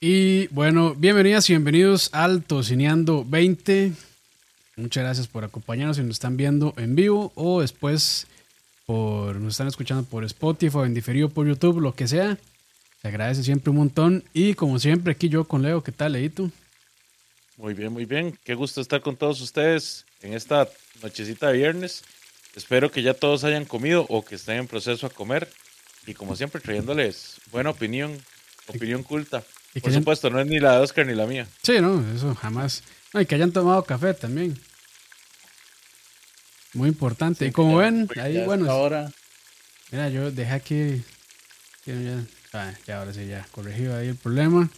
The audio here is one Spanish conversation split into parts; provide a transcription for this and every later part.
Y bueno, bienvenidas y bienvenidos al Tocineando 20. Muchas gracias por acompañarnos si nos están viendo en vivo o después por nos están escuchando por Spotify o en diferido por YouTube, lo que sea. Se agradece siempre un montón. Y como siempre, aquí yo con Leo. ¿Qué tal, Leito? Muy bien, muy bien. Qué gusto estar con todos ustedes en esta nochecita de viernes. Espero que ya todos hayan comido o que estén en proceso a comer. Y como siempre, trayéndoles buena opinión, opinión culta. Por supuesto, no es ni la de Oscar ni la mía. Sí, no, eso jamás. No, y que hayan tomado café también. Muy importante. y como ven, ahí, bueno. Ahora. Mira, yo dejé aquí. Ya, ah, ya, ahora sí, ya corregido ahí el problema.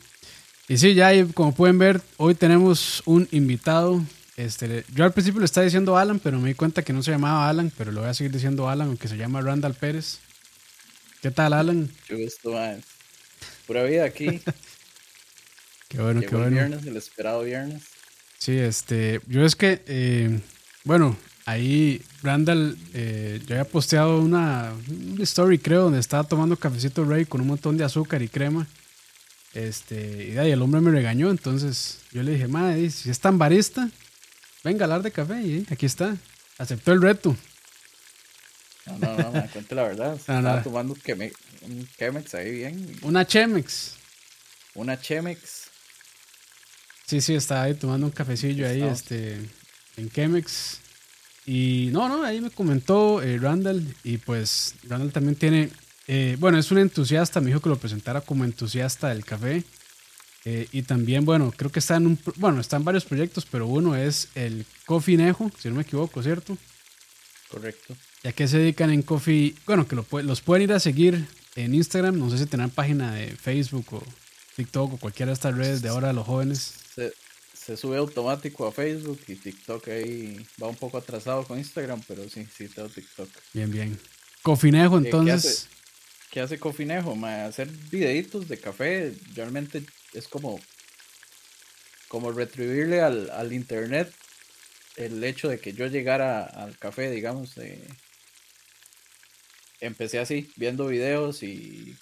Y sí, ya como pueden ver, hoy tenemos un invitado. Este, yo al principio le estaba diciendo Alan, pero me di cuenta que no se llamaba Alan, pero lo voy a seguir diciendo Alan, aunque se llama Randall Pérez. ¿Qué tal, Alan? Yo gusto, Pura vida aquí. Qué bueno, qué bueno. viernes, el esperado viernes. Sí, este, yo es que, eh, bueno, ahí Randall, eh, yo había posteado una, story, creo, donde estaba tomando cafecito Rey con un montón de azúcar y crema. Este, y, ahí el hombre me regañó, entonces yo le dije, madre, si es tan barista, venga a hablar de café, y aquí está. Aceptó el reto. No, no, no, me cuente la verdad. Estaba tomando un Chemex ahí bien. Una Chemex. Una Chemex. Sí, sí, estaba ahí tomando un cafecillo ahí, este, en Chemex. Y no, no, ahí me comentó eh, Randall y pues Randall también tiene, eh, bueno, es un entusiasta, me dijo que lo presentara como entusiasta del café. Eh, y también, bueno, creo que está en un, bueno, están varios proyectos, pero uno es el Coffee Nejo, si no me equivoco, ¿cierto? Correcto. ¿Y a se dedican en Coffee? Bueno, que los pueden ir a seguir en Instagram, no sé si tendrán página de Facebook o TikTok o cualquiera de estas redes de ahora los jóvenes. Se, sube automático a Facebook y TikTok ahí va un poco atrasado con Instagram, pero sí, sí tengo TikTok. Bien, bien. Cofinejo, eh, entonces. ¿Qué hace, Cofinejo? hacer videitos de café realmente es como, como retribuirle al, al internet el hecho de que yo llegara al café, digamos, empecé así, viendo videos y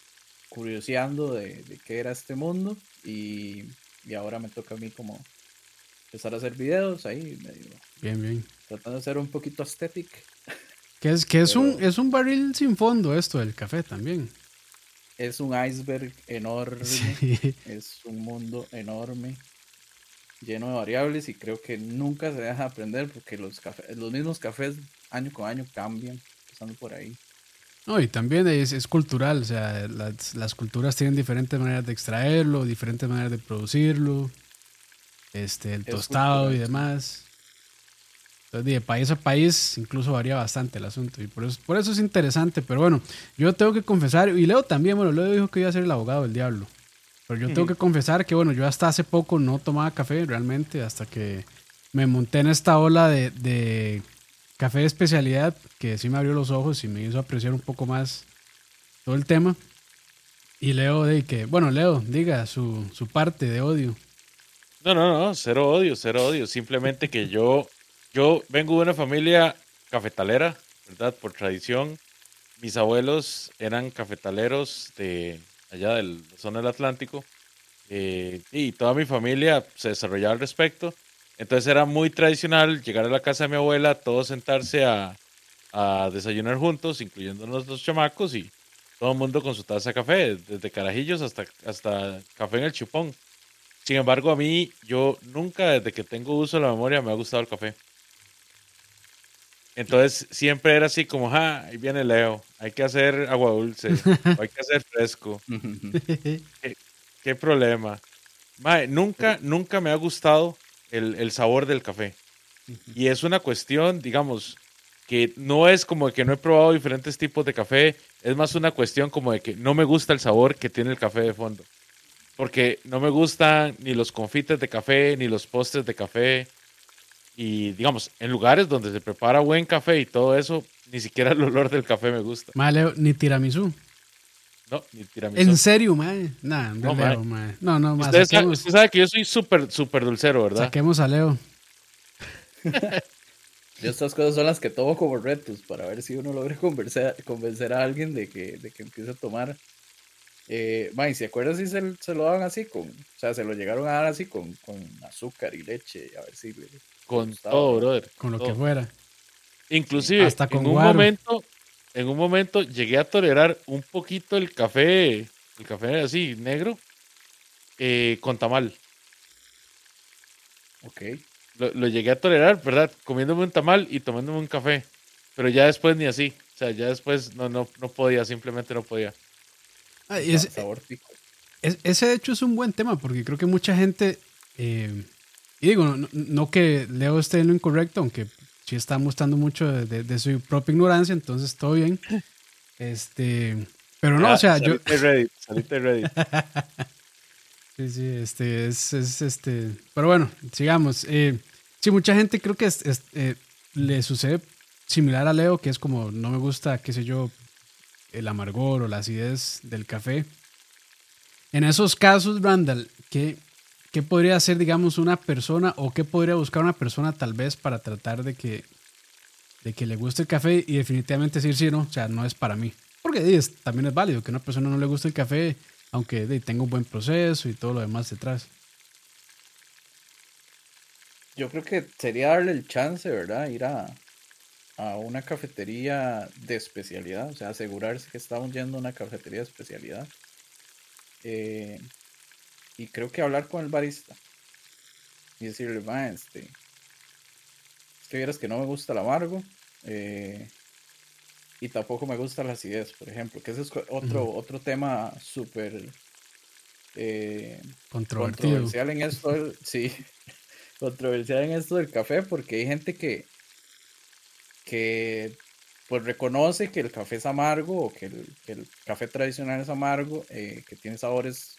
curioseando de, qué era este mundo y, ahora me toca a mí como empezar a hacer videos ahí medio bien bien. tratando de ser un poquito estético que es que es un es un barril sin fondo esto del café también. Es un iceberg enorme es un mundo enorme lleno de variables y creo que nunca se deja aprender porque los cafés los mismos cafés año con año cambian pasando por ahí no, y también es, es cultural, o sea, las, las, culturas tienen diferentes maneras de extraerlo, diferentes maneras de producirlo, este, el tostado y demás. Entonces, de país a país incluso varía bastante el asunto y por eso, por eso es interesante, pero bueno, yo tengo que confesar, y Leo también, bueno, Leo dijo que iba a ser el abogado del diablo, pero yo tengo que confesar que bueno, yo hasta hace poco no tomaba café realmente, hasta que me monté en esta ola de, de café de especialidad que sí me abrió los ojos y me hizo apreciar un poco más todo el tema. Y Leo, de que, bueno, Leo, diga su, su parte de odio. No, no, no, cero odio, cero odio. Simplemente que yo, yo vengo de una familia cafetalera, ¿verdad? Por tradición. Mis abuelos eran cafetaleros de allá de la zona del Atlántico. Eh, y toda mi familia se desarrollaba al respecto. Entonces era muy tradicional llegar a la casa de mi abuela, todos sentarse a, desayunar juntos, incluyendo los chamacos y todo el mundo con su taza de café, desde carajillos hasta, hasta café en el chupón. Sin embargo, a mí, yo nunca desde que tengo uso de la memoria me ha gustado el café. Entonces siempre era así como, ah, ahí viene Leo, hay que hacer agua dulce, hay que hacer fresco. ¿Qué, problema? nunca, nunca me ha gustado el, sabor del café. Y es una cuestión, digamos, que no es como que no he probado diferentes tipos de café, es más una cuestión como de que no me gusta el sabor que tiene el café de fondo. Porque no me gustan ni los confites de café, ni los postres de café. Y digamos, en lugares donde se prepara buen café y todo eso, ni siquiera el olor del café me gusta. Maleo, ni tiramisú. No, ni tiramisú. ¿En serio, mae? Nah, no, Leo, No, no, Usted, sabe, que yo soy súper, súper dulcero, ¿verdad? Saquemos a Leo. yo estas cosas son las que tomo como retos para ver si uno logra convencer, convencer a alguien de que, de que empiece a tomar. Eh, ¿se acuerdan si se, se, lo daban así con, o sea, se lo llegaron a dar así con, con azúcar y leche, a ver si con todo, brother, con lo que fuera. Inclusive Hasta con en un momento, en un momento llegué a tolerar un poquito el café, el café así negro, eh, con tamal. Ok. Lo, lo, llegué a tolerar, ¿verdad? Comiéndome un tamal y tomándome un café. Pero ya después ni así. O sea, ya después no, no, no podía, simplemente no podía. Ah, ese, ese, de hecho, es un buen tema porque creo que mucha gente. Eh, y digo, no, que Leo esté en lo incorrecto, aunque sí está mostrando mucho de, su propia ignorancia, entonces todo bien. Este. Pero no, o sea, yo. ready, salite ready. sí, sí, este, es, este. Pero bueno, sigamos. Eh, sí, mucha gente creo que eh, le sucede similar a Leo, que es como no me gusta, qué sé yo, el amargor o la acidez del café. En esos casos, Randall, ¿qué, ¿qué podría hacer, digamos, una persona o qué podría buscar una persona tal vez para tratar de que, de que le guste el café y definitivamente decir, sí, no, o sea, no es para mí? Porque también es válido que una persona no le guste el café, aunque tenga un buen proceso y todo lo demás detrás. Yo creo que sería darle el chance, ¿verdad? Ir a, a una cafetería de especialidad, o sea, asegurarse que estamos yendo a una cafetería de especialidad. Eh, y creo que hablar con el barista y decirle, va, este, es que vieras que no me gusta el amargo eh, y tampoco me gusta la acidez, por ejemplo, que ese es otro, otro tema súper eh, controversial en esto, sí, controversial en esto del café, porque hay gente que que pues reconoce que el café es amargo o que el, café tradicional es amargo, eh, que tiene sabores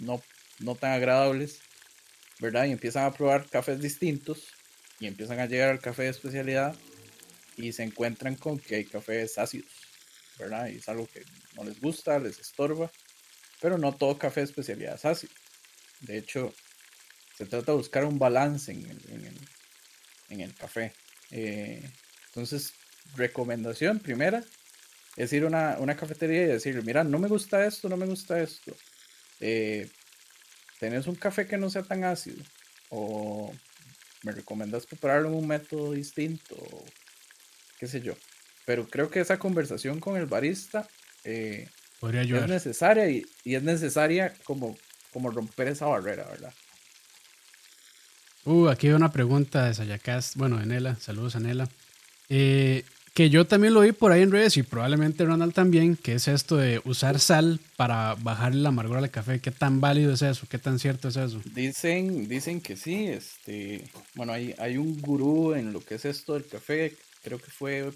no, no tan agradables, ¿verdad? Y empiezan a probar cafés distintos y empiezan a llegar al café de especialidad y se encuentran con que hay cafés ácidos, ¿verdad? Y es algo que no les gusta, les estorba, pero no todo café de especialidad es ácido. De hecho, se trata de buscar un balance en el, en el, café. Eh, entonces, recomendación primera es ir a una, cafetería y decirle, mira, no me gusta esto, no me gusta esto. Eh, ¿Tenés un café que no sea tan ácido? ¿O me recomiendas prepararlo en un método distinto? qué sé yo. Pero creo que esa conversación con el barista eh, es necesaria y, es necesaria como, como romper esa barrera, ¿verdad? Uh, aquí hay una pregunta de Sayacast, bueno, de Nela, saludos a Nela. Eh, que yo también lo vi por ahí en redes y probablemente Ronald también, que es esto de usar sal para bajar la amargura al café. ¿Qué tan válido es eso? ¿Qué tan cierto es eso? Dicen, dicen que sí. Este, bueno, hay, hay un gurú en lo que es esto del café. Creo que fue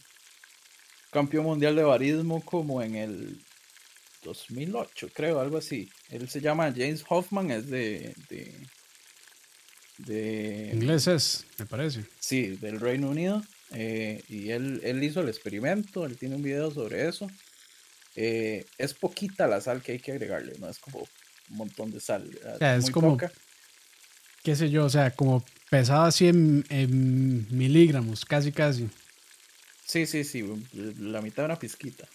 campeón mundial de barismo como en el 2008, creo, algo así. Él se llama James Hoffman, es de... de, de Inglés es, me parece. Sí, del Reino Unido. Eh, y él, él, hizo el experimento, él tiene un video sobre eso. Eh, es poquita la sal que hay que agregarle, no es como un montón de sal. es como, qué sé yo, o sea, como pesado así en, miligramos, casi, casi. Sí, sí, sí, la mitad de una pizquita.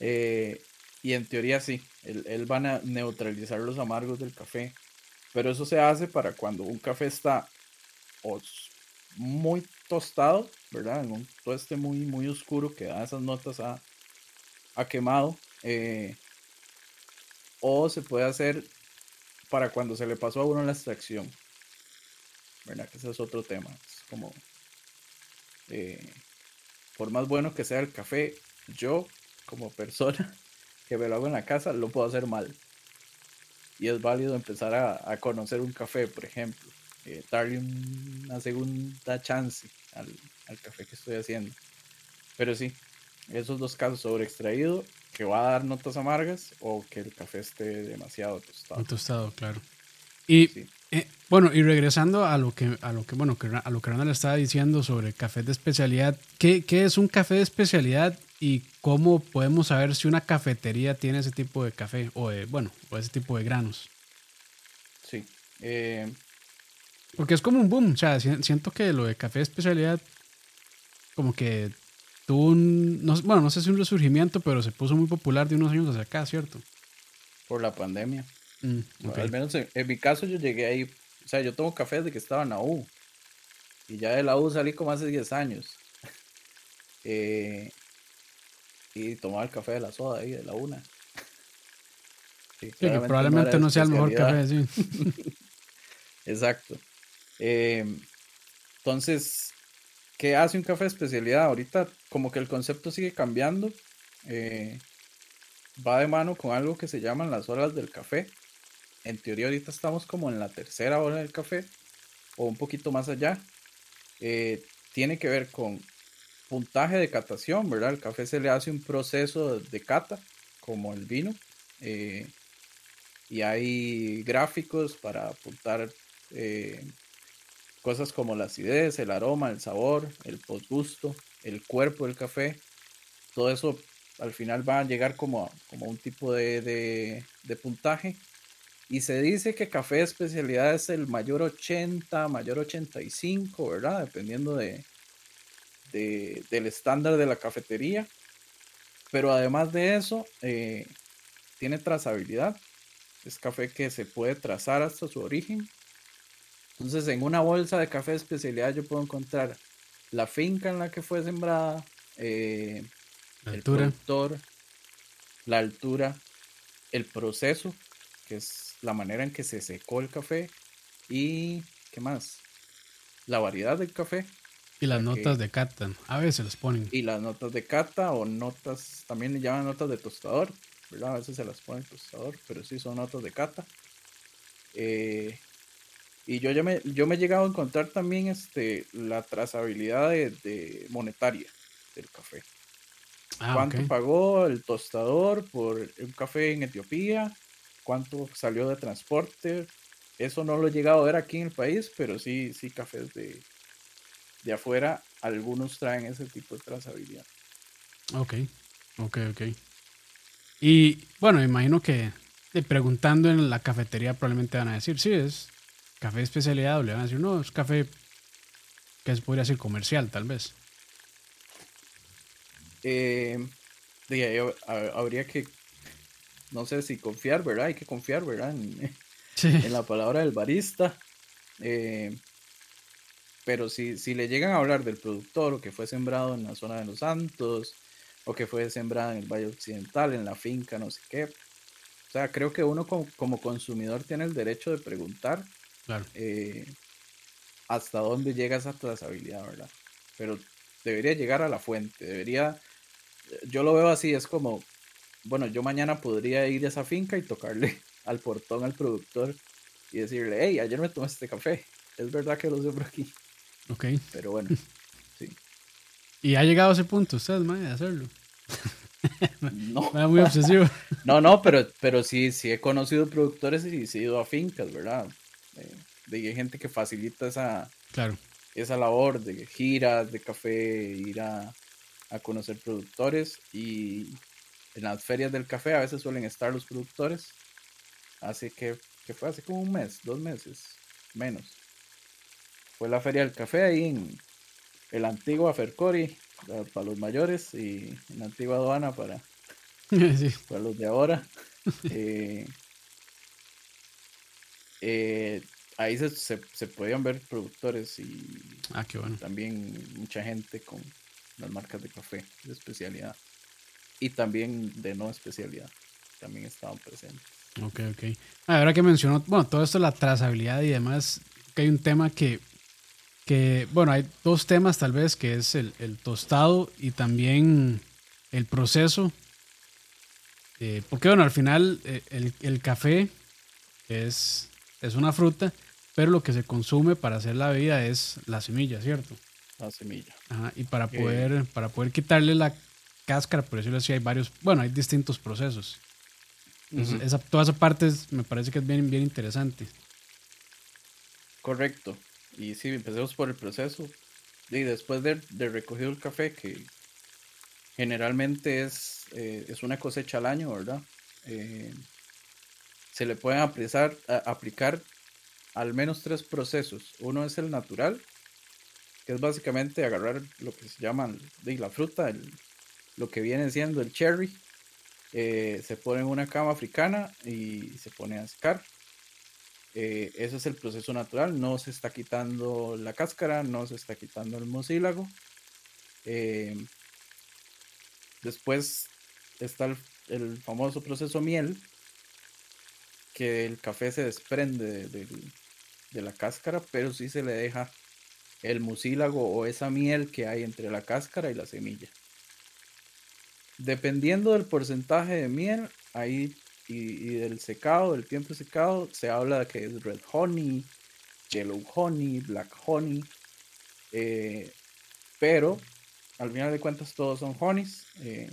Eh, y en teoría sí, él, él van a neutralizar los amargos del café. Pero eso se hace para cuando un café está muy tostado, ¿verdad? En un tueste muy, muy oscuro que da esas notas a, a quemado. Eh, o se puede hacer para cuando se le pasó a uno la extracción. ¿Verdad? Que ese es otro tema. Es como, eh, por más bueno que sea el café, yo como persona que me lo hago en la casa, lo puedo hacer mal. Y es válido empezar a, a conocer un café, por ejemplo eh, darle una segunda chance al, café que estoy haciendo. Pero sí, esos dos casos sobre extraído, que va a dar notas amargas o que el café esté demasiado tostado. tostado, claro. Y eh, bueno, y regresando a lo que a lo que bueno, a lo que Ronald estaba diciendo sobre café de especialidad, ¿qué, ¿qué, es un café de especialidad y cómo podemos saber si una cafetería tiene ese tipo de café o de, bueno, o ese tipo de granos? Sí. Eh, porque es como un boom. O sea, siento que lo de café de especialidad, como que tuvo un, no, bueno, no sé si un resurgimiento, pero se puso muy popular de unos años hacia acá, ¿cierto? Por la pandemia. Mm, Al menos en, mi caso yo llegué ahí, o sea, yo tomo café desde que estaba en la U. Y ya de la U salí como hace 10 años. Eh, y tomaba el café de la soda ahí, de la una. Sí, que probablemente no, sea el mejor café, sí. Exacto. Em, entonces, ¿qué hace un café de especialidad? Ahorita como que el concepto sigue cambiando. Eh, va de mano con algo que se llaman las horas del café. En teoría ahorita estamos como en la tercera hora del café o un poquito más allá. Eh, tiene que ver con puntaje de catación, ¿verdad? El café se le hace un proceso de cata, como el vino. Eh, y hay gráficos para apuntar eh, cosas como la acidez, el aroma, el sabor, el postgusto, el cuerpo del café. Todo eso al final va a llegar como, como un tipo de, de puntaje y se dice que café de especialidad es el mayor 80, mayor 85, ¿verdad? Dependiendo de, del estándar de la cafetería. Pero además de eso, eh, tiene trazabilidad. Es café que se puede trazar hasta su origen. Entonces, en una bolsa de café de especialidad yo puedo encontrar la finca en la que fue sembrada, eh, el productor, la altura, el proceso, que es la manera en que se secó el café y, ¿qué más? La variedad del café. Y las notas de cata, a veces las ponen. Y las notas de cata o notas, también le llaman notas de tostador, ¿verdad? A veces se las ponen tostador, pero sí son notas de cata. Eh, y yo ya me, yo me he llegado a encontrar también este, la trazabilidad de, monetaria del café. Ah, ¿Cuánto pagó el tostador por un café en Etiopía? cuánto salió de transporte. Eso no lo he llegado a ver aquí en el país, pero sí, sí, cafés de, de afuera, algunos traen ese tipo de trazabilidad. Ok, ok, ok. Y bueno, imagino que preguntando en la cafetería probablemente van a decir, sí, es café especialidad, o le van a decir, no, es café que se podría decir comercial, tal vez. Eh, habría que no sé si confiar, ¿verdad? Hay que confiar, ¿verdad? En, la palabra del barista. Eh, pero si, si le llegan a hablar del productor o que fue sembrado en la zona de los Santos o que fue sembrado en el Valle Occidental, en la finca, no sé qué. O sea, creo que uno como, consumidor tiene el derecho de preguntar eh, hasta dónde llega esa trazabilidad, ¿verdad? Pero debería llegar a la fuente, debería, yo lo veo así, es como bueno, yo mañana podría ir a esa finca y tocarle al portón al productor y decirle, hey, ayer me tomé este café. Es verdad que lo por aquí. Ok. Pero bueno, sí. ¿Y ha llegado a ese punto usted, mae, de hacerlo? no. muy obsesivo. no, no, pero, pero sí, sí he conocido productores y sí he ido a fincas, ¿verdad? De, hay gente que facilita esa, claro. esa labor de giras de café, ir a, a conocer productores y en las ferias del café a veces suelen estar los productores. Así que, que fue hace como un mes, dos meses, menos. Fue la feria del café ahí en el antiguo Afercori para los mayores y en la antigua aduana para, para los de ahora. Eh, eh, ahí se, se, podían ver productores y ah, también mucha gente con las marcas de café de especialidad y también de no especialidad. También estaban presentes. Ok, ok. Ah, ahora que mencionó, bueno, todo esto, la trazabilidad y demás, que hay un tema que, que, bueno, hay dos temas tal vez, que es el, tostado y también el proceso. Eh, porque, bueno, al final eh, el, café es, es una fruta, pero lo que se consume para hacer la bebida es la semilla, ¿cierto? La semilla. Ajá, y para poder, para poder quitarle la cáscara, por decirlo así, hay varios, bueno, hay distintos procesos. esa, toda esa parte me parece que es bien, bien interesante. Correcto. Y sí, empecemos por el proceso. Y después de, de recogido el café, que generalmente es, eh, es una cosecha al año, ¿verdad? Eh, se le pueden aplicar al menos tres procesos. Uno es el natural, que es básicamente agarrar lo que se llama de la fruta, lo que viene siendo el cherry, eh, se pone en una cama africana y se pone a secar. Eh, ese es el proceso natural, no se está quitando la cáscara, no se está quitando el mucílago. Eh, después está el, famoso proceso miel, que el café se desprende de, la cáscara, pero sí se le deja el mucílago o esa miel que hay entre la cáscara y la semilla. Dependiendo del porcentaje de miel ahí y, del secado, del tiempo secado, se habla de que es red honey, yellow honey, black honey. Eh, pero al final de cuentas todos son honeys. Eh,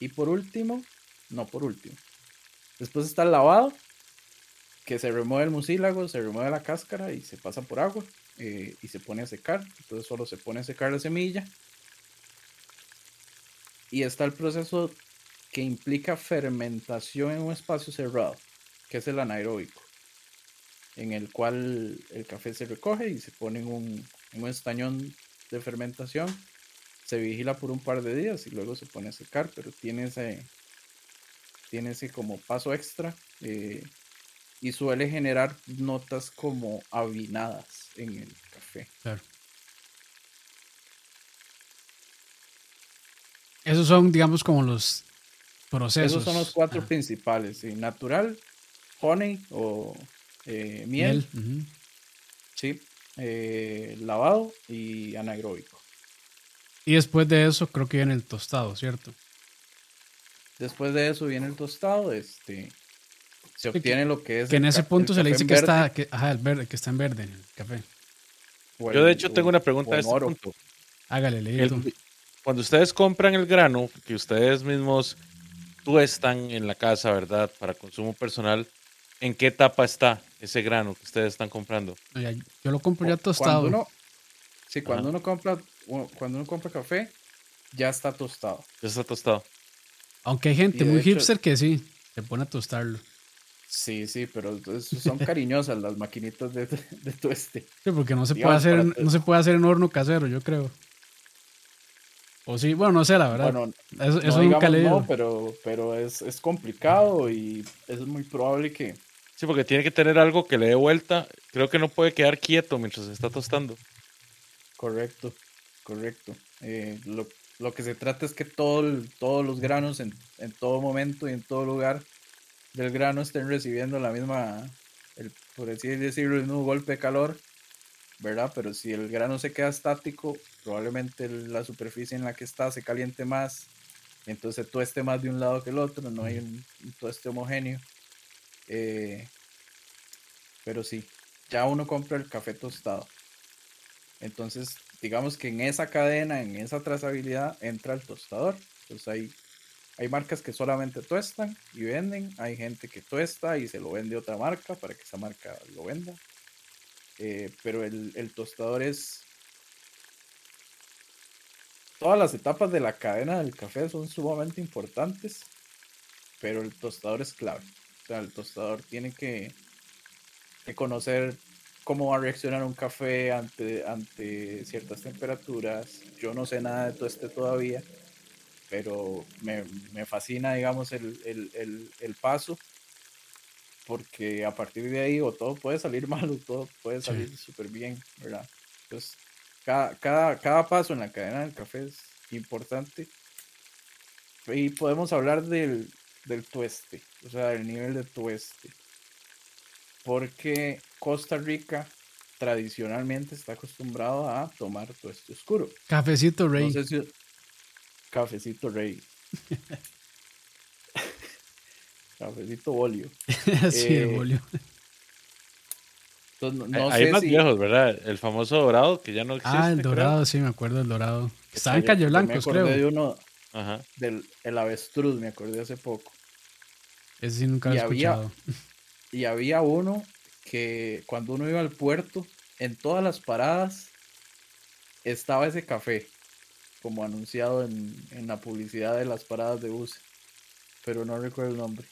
y por último, no por último. Después está el lavado, que se remueve el mucílago, se remueve la cáscara y se pasa por agua eh, y se pone a secar. Entonces solo se pone a secar la semilla. Y está el proceso que implica fermentación en un espacio cerrado, que es el anaeróbico, en el cual el café se recoge y se pone en un, en un estañón de fermentación se vigila por un par de días y luego se pone a secar, pero tiene ese, ese como paso extra eh, y suele generar notas como avinadas en el café. Claro. Esos son, digamos, como los procesos. Esos son los cuatro ah. principales, natural, honey o eh, miel, sí, eh, lavado y anaeróbico. Y después de eso creo que viene el tostado, ¿cierto? Después de eso viene el tostado, este se obtiene lo que es. Que en ese punto se le dice que está, que, ajá, el verde, que está en verde en el café. Yo de hecho tengo una pregunta a este punto. Hágale, leído. Cuando ustedes compran el grano, que ustedes mismos tuestan en la casa, ¿verdad? Para consumo personal, ¿en qué etapa está ese grano que ustedes están comprando? Yo lo compro ya tostado. Cuando uno, sí, cuando uno compra cuando uno compra café, ya está tostado. Ya está tostado. Aunque hay gente muy hipster que sí, se pone a tostarlo. Sí, sí, pero son cariñosas las maquinitas de, de tueste. Sí, porque no se puede hacer, no se puede hacer en horno casero, yo creo. O sí, bueno, no sé, la verdad. Bueno, eso, eso nunca No, pero, pero es, es complicado y es muy probable que. Sí, porque tiene que tener algo que le dé vuelta. Creo que no puede quedar quieto mientras se está tostando. Correcto correcto. Eh, lo, que se trata es que todo todos los granos en, todo momento y en todo lugar del grano estén recibiendo la misma, el, por así decirlo, el mismo golpe de calor, ¿verdad? Pero si el grano se queda estático, probablemente la superficie en la que está se caliente más, entonces tueste más de un lado que el otro, no hay un, tueste homogéneo. Eh, pero sí, ya uno compra el café tostado. Entonces, digamos que en esa cadena, en esa trazabilidad, entra el tostador. Entonces hay, hay marcas que solamente tuestan y venden, hay gente que tuesta y se lo vende otra marca para que esa marca lo venda. Eh, pero el, tostador es... Todas las etapas de la cadena del café son sumamente importantes, pero el tostador es clave. O sea, el tostador tiene que, conocer cómo va a reaccionar un café ante, ante ciertas temperaturas. Yo no sé nada de todo todavía, pero me, fascina, digamos, el, paso, porque a partir de ahí o todo puede salir mal o todo puede salir súper bien, ¿verdad? Entonces, cada, cada, cada paso en la cadena del café es importante. Y podemos hablar del, del tueste, o sea, del nivel de tueste porque Costa Rica tradicionalmente está acostumbrado a tomar tueste oscuro. Cafecito rey. Cafecito rey. Cafecito bolio. sí, el eh, bolio. Hay más viejos, ¿verdad? El famoso dorado que ya no existe. Ah, el dorado, sí, me acuerdo del dorado. Estaba en Calle Blancos, creo. De uno del el avestruz, me acordé hace poco. Ese sí nunca lo he escuchado. Y había uno que cuando uno iba al puerto, en todas las paradas estaba ese café, como anunciado en, la publicidad de las paradas de bus. Pero no recuerdo el nombre.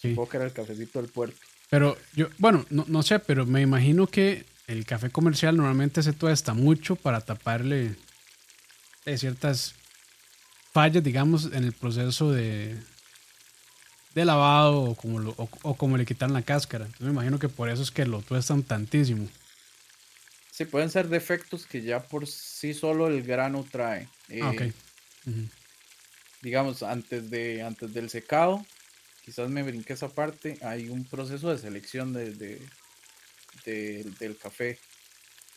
Supongo que era el cafecito del puerto. Pero yo, bueno, no, no sé, pero me imagino que el café comercial normalmente se tuesta mucho para taparle eh, ciertas fallas, digamos, en el proceso de, de lavado o como, lo, o, como le quitan la cáscara. Entonces me imagino que por eso es que lo tuestan tantísimo. Sí, pueden ser defectos que ya por sí solo el grano trae. Ah, eh, Digamos, antes, de, antes del secado, quizás me brinqué esa parte, hay un proceso de selección de, del café.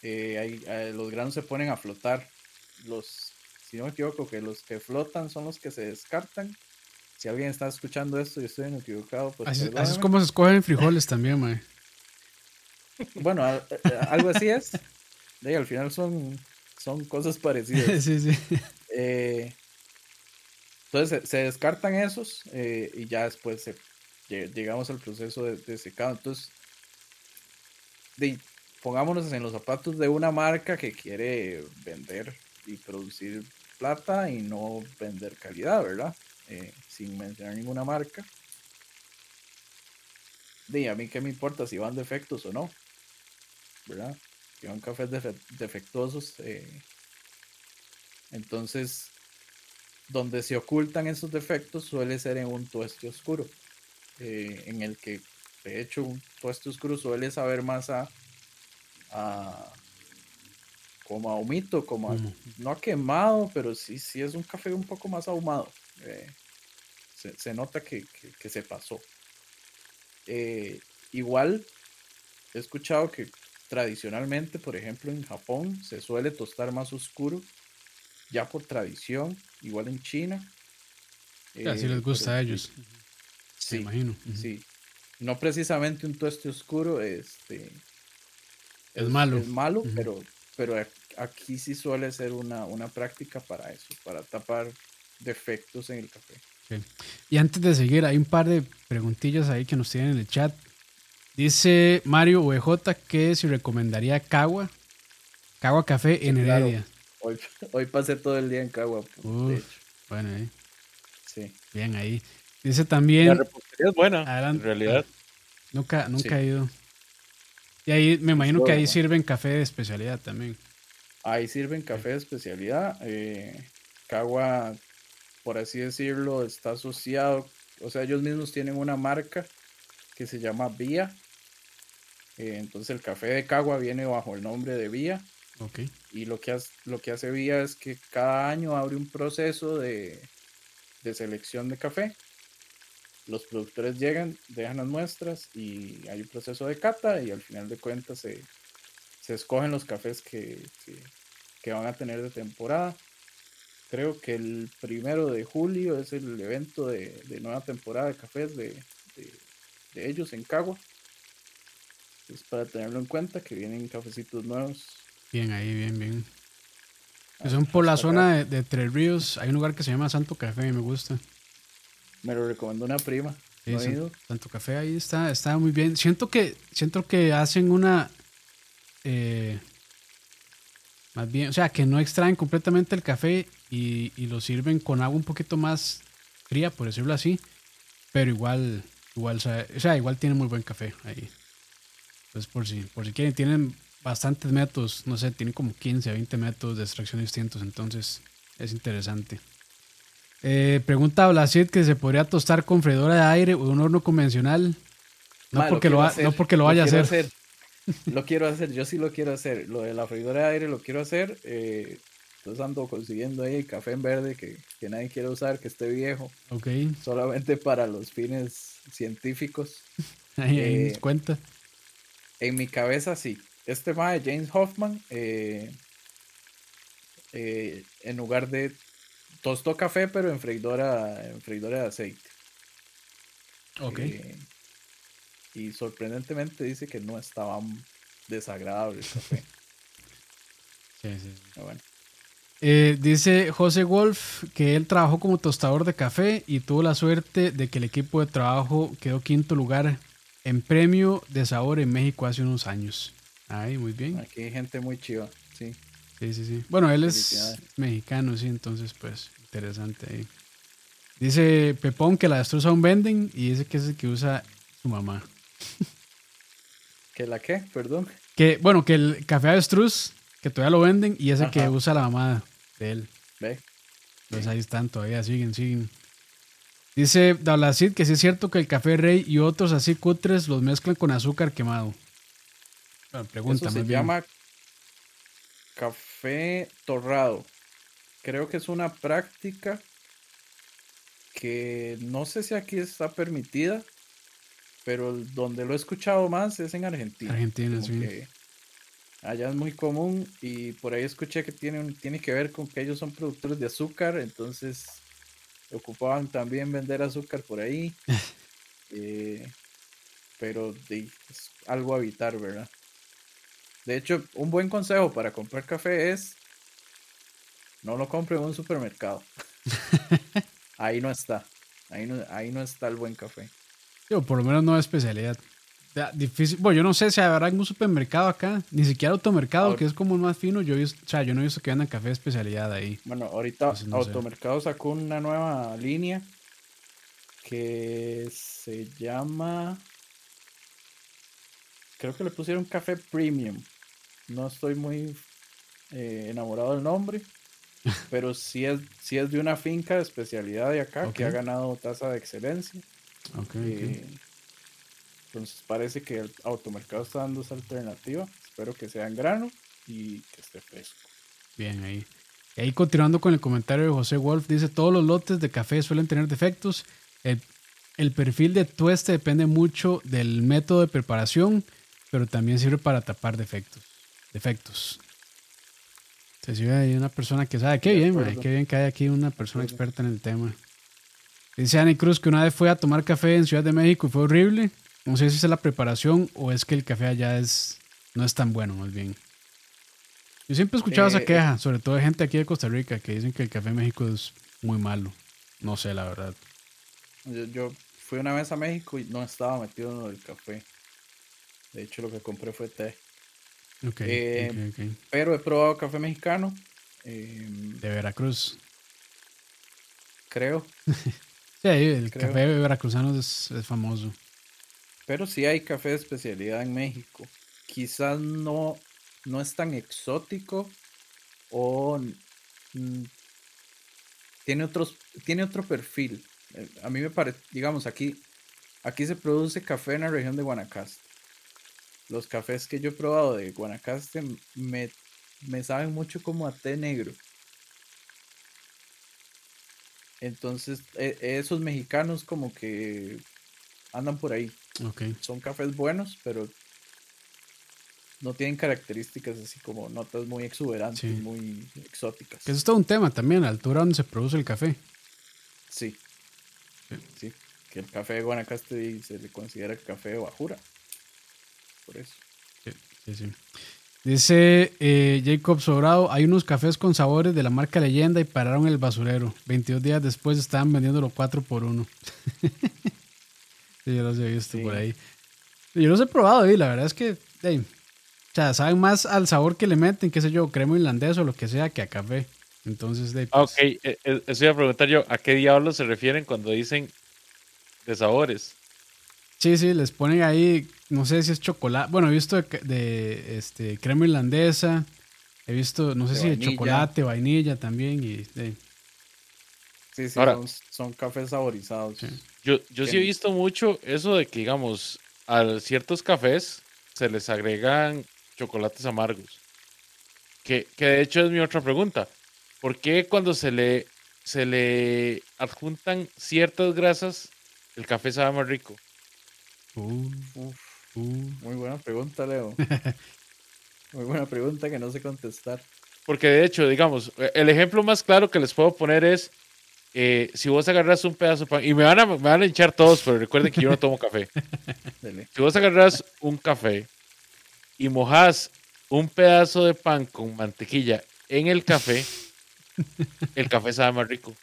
Eh, eh, los granos se ponen a flotar. Los, si no me equivoco, que los que flotan son los que se descartan. Si alguien está escuchando esto y estoy equivocado, pues. Así, es como se escogen frijoles también, mae. Bueno, algo así es. De al final son, son cosas parecidas. sí, sí. Eh, entonces se, descartan esos eh, y ya después llegamos al proceso de, secado. Entonces, pongámonos en los zapatos de una marca que quiere vender y producir plata y no vender calidad, ¿verdad? Eh, sin mencionar ninguna marca. De a mí qué me importa si van defectos o no, ¿verdad? van cafés defectuosos. Eh, entonces, donde se ocultan esos defectos suele ser en un tueste oscuro, eh, en el que, de hecho, un tueste oscuro suele saber más a, como a humito, como no a quemado, pero sí, sí es un café un poco más ahumado. Eh, se, nota que, que se pasó. igual, he escuchado que tradicionalmente, por ejemplo, en Japón se suele tostar más oscuro, ya por tradición, igual en China. Así les eh, gusta a ellos. Sí, me imagino. Sí. No precisamente un tueste oscuro, este. Es, malo. Es malo, pero, pero aquí sí suele ser una, una práctica para eso, para tapar defectos en el café. Y antes de seguir, hay un par de preguntillas ahí que nos tienen en el chat. Dice Mario VJ que si recomendaría Cagua, Cagua Café en Heredia. Hoy, pasé todo el día en Cagua. bueno, ahí. Sí. Bien ahí. Dice también. La repostería es buena, en realidad. Nunca, nunca he ido. Y ahí me imagino que ahí sirven café de especialidad también. Ahí sirven café de especialidad. Eh, Cagua, por así decirlo, está asociado. O sea, ellos mismos tienen una marca que se llama Vía. Eh, entonces el café de Cagua viene bajo el nombre de Vía. Okay. Y lo que, hace, lo que hace Vía es que cada año abre un proceso de, de selección de café. Los productores llegan, dejan las muestras y hay un proceso de cata y al final de cuentas se, se escogen los cafés que, que, van a tener de temporada. Creo que el primero de julio es el evento de, de nueva temporada de cafés de, de ellos en Cagua. Es para tenerlo en cuenta que vienen cafecitos nuevos. Bien, ahí, bien, bien. Que son por la zona de, Tres Ríos. Hay un lugar que se llama Santo Café y me gusta. Me lo recomendó una prima. Santo, Café ahí está, está muy bien. Siento que, siento que hacen una. Eh, más bien, o sea, que no extraen completamente el café y, y, lo sirven con agua un poquito más fría, por decirlo así. Pero igual, Igual, o sea, igual tiene muy buen café ahí. Pues por si, por si quieren, tienen bastantes métodos, no sé, tienen como 15 20 métodos de extracción distintos, entonces es interesante. Eh, pregunta Blasid que se podría tostar con freidora de aire o un horno convencional. No, porque, lo, no porque lo vaya a hacer. Lo quiero hacer, yo sí lo quiero hacer. Lo de la freidora de aire lo quiero hacer. Eh, entonces ando consiguiendo ahí café en verde que, que nadie quiere usar, que esté viejo. Ok. Solamente para los fines científicos. Ahí, eh, cuenta. En mi cabeza, sí. Este va de James Hoffman, eh, eh, en lugar de tostó café, pero en freidora, en freidora de aceite. Ok. y sorprendentemente dice que no estaba desagradable el café. sí, sí. bueno. Eh, dice José Wolf que él trabajó como tostador de café y tuvo la suerte de que el equipo de trabajo quedó quinto lugar en premio de sabor en México hace unos años. Ay, muy bien. Aquí hay gente muy chiva, sí. Sí, sí, sí. Bueno, él es mexicano, sí, entonces pues interesante ahí. Dice Pepón que la destruza un vending y dice que es el que usa su mamá. ¿Que la qué? Perdón. Que, bueno, que el café avestruz, que todavía lo venden, y ese que usa la mamá de él. Ve. Pues ahí están, todavía siguen, siguen. Dice Dablacid que sí es cierto que el café rey y otros así cutres los mezclan con azúcar quemado. Bueno, pregunta, Eso se llama café torrado. Creo que es una práctica que no sé si aquí está permitida, pero donde lo he escuchado más es en Argentina. Argentina, sí. Allá es muy común y por ahí escuché que tiene, tiene que ver con que ellos son productores de azúcar, entonces ocupaban también vender azúcar por ahí. Eh, pero es algo a evitar, ¿verdad? De hecho, un buen consejo para comprar café es no lo compre en un supermercado. ahí no está. Ahí no, ahí no está el buen café. Yo, por lo menos no es especialidad. Difícil. Bueno, yo no sé si habrá un supermercado acá, ni siquiera automercado, que es como el más fino. Yo, o sea, yo no he visto que vendan café de especialidad ahí. Bueno, ahorita automercado sacó una nueva línea que se llama. Creo que le pusieron café premium. No estoy muy eh, enamorado del nombre, pero sí es, sí es de una finca de especialidad de acá que ha ganado tasa de excelencia. Okay, eh, entonces parece que el automercado está dando esa alternativa. Espero que sea en grano y que esté fresco. Bien, ahí. Y ahí continuando con el comentario de José Wolf, dice, todos los lotes de café suelen tener defectos. El, perfil de tueste depende mucho del método de preparación, pero también sirve para tapar defectos. Defectos. Se si hay una persona que sabe, qué bien, qué bien que hay aquí una persona experta en el tema. Dice Ani Cruz que una vez fue a tomar café en Ciudad de México y fue horrible. No sé si es la preparación o es que el café allá es no es tan bueno, más bien. Yo siempre he escuchado esa eh, queja, sobre todo de gente aquí de Costa Rica, que dicen que el café en México es muy malo. No sé, la verdad. Yo, fui una vez a México y no estaba metido en el café. De hecho, lo que compré fue té. Eh, pero he probado café mexicano. Em, de Veracruz. Creo. sí, el café veracruzano es, es famoso. Pero sí hay café de especialidad en México. Quizás no, no es tan exótico o tiene, otros, tiene otro perfil. Eh, a mí me parece, digamos, aquí, aquí se produce café en la región de Guanacaste. Los cafés que yo he probado de Guanacaste me, me saben mucho como a té negro. Entonces, e, esos mexicanos como que andan por ahí. Son cafés buenos, pero no tienen características así como notas muy exuberantes, muy exóticas. eso es todo un tema también, la altura donde se produce el café. Sí. Sí. Que el café de Guanacaste se le considera café de bajura. Por eso. Sí, sí, Dice eh, Jacob Sobrado, hay unos cafés con sabores de la marca Leyenda y pararon el basurero. 22 días después estaban vendiéndolo 4 por 1. Sí, yo los he visto por ahí. Yo los he probado y la verdad es que, o sea, saben más al sabor que le meten, qué sé yo, crema irlandés o lo que sea, que a café. Entonces, de, pues, ok, eh, eh, eso iba a preguntar yo, ¿a qué diablos se refieren cuando dicen de sabores? Sí, sí, les ponen ahí, no sé si es chocolate. Bueno, he visto de, este, crema irlandesa, he visto, no sé si de chocolate, vainilla también. Y, Sí, sí, son, cafés saborizados. Yo, yo sí he visto mucho eso de que, digamos, a ciertos cafés se les agregan chocolates amargos. Que, que de hecho es mi otra pregunta. ¿Por qué cuando se le, se le adjuntan ciertas grasas, el café sabe más rico? Uh, muy buena pregunta, Leo. muy buena pregunta que no sé contestar. Porque de hecho, digamos, el ejemplo más claro que les puedo poner es eh, si vos agarras un pedazo de pan, y me van, a, me van a hinchar todos, pero recuerden que yo no tomo café. si vos agarras un café y mojas un pedazo de pan con mantequilla en el café, el café sabe más rico.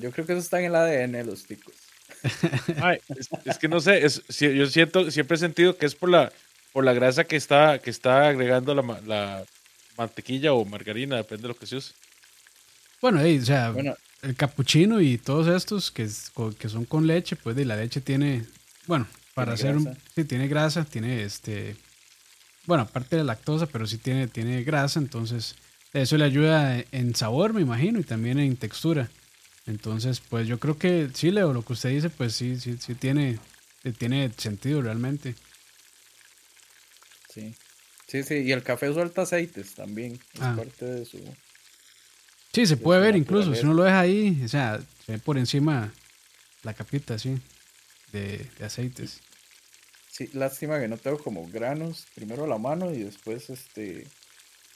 yo creo que eso está en el ADN de los ticos. es, que no sé, yo siento, siempre he sentido que es por la, por la grasa que está, que está agregando la, la mantequilla o margarina, depende de lo que se use. Bueno, o sea, bueno, el capuchino y todos estos que, que son con leche, pues de la leche tiene, bueno, Para hacer un, sí, tiene grasa, tiene este, bueno, aparte de lactosa, pero sí tiene, tiene grasa, entonces eso le ayuda en sabor, me imagino, y también en textura. Entonces, pues yo creo que sí, Leo, lo que usted dice, pues sí, sí, sí tiene, tiene sentido realmente. Sí. Sí, sí, y el café suelta aceites también, es ah. parte de su... Sí, se puede ver incluso, si uno lo deja ahí, o sea, se ve por encima la capita, sí, de, aceites. Sí, lástima que no tengo como granos, primero la mano y después este,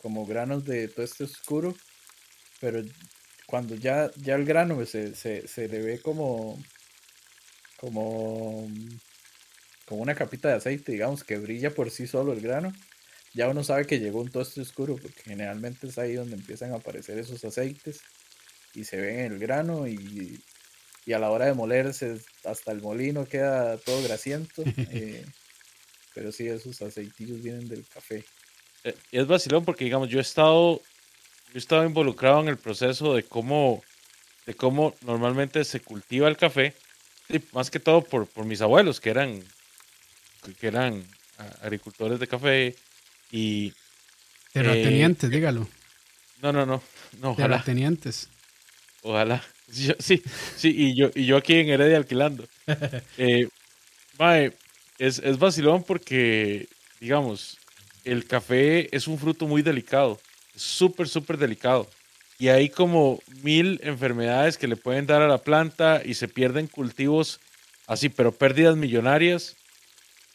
como granos de todo este oscuro, pero cuando ya, ya el grano se, se, le ve como, como, como una capita de aceite, digamos, que brilla por sí solo el grano, ya uno sabe que llegó un toste oscuro, porque generalmente es ahí donde empiezan a aparecer esos aceites y se ven en el grano y, a la hora de molerse hasta el molino queda todo grasiento. Eh, pero sí, esos aceitillos vienen del café. Eh, es vacilón porque, digamos, yo he estado yo he estado involucrado en el proceso de cómo, de cómo normalmente se cultiva el café, más que todo por, por mis abuelos, que eran, que eran agricultores de café y... Terratenientes, eh, dígalo. No, no, no. no ojalá. Terratenientes. Ojalá. Sí, sí, y yo, y yo aquí en Heredia alquilando. eh, es, es vacilón porque, digamos, el café es un fruto muy delicado súper, súper delicado. Y hay como mil enfermedades que le pueden dar a la planta y se pierden cultivos así, pero pérdidas millonarias.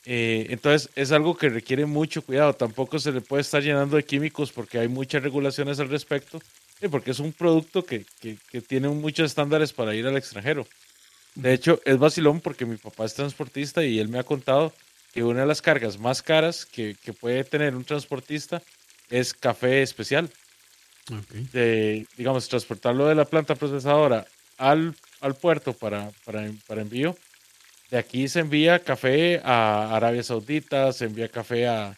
Eh, entonces es algo que requiere mucho cuidado. Tampoco se le puede estar llenando de químicos porque hay muchas regulaciones al respecto. y porque es un producto que, que, que, tiene muchos estándares para ir al extranjero. De hecho, es vacilón porque mi papá es transportista y él me ha contado que una de las cargas más caras que, que puede tener un transportista es café especial. digamos, transportarlo de la planta procesadora al, al puerto para, para, para, envío. De aquí se envía café a Arabia Saudita, se envía café a,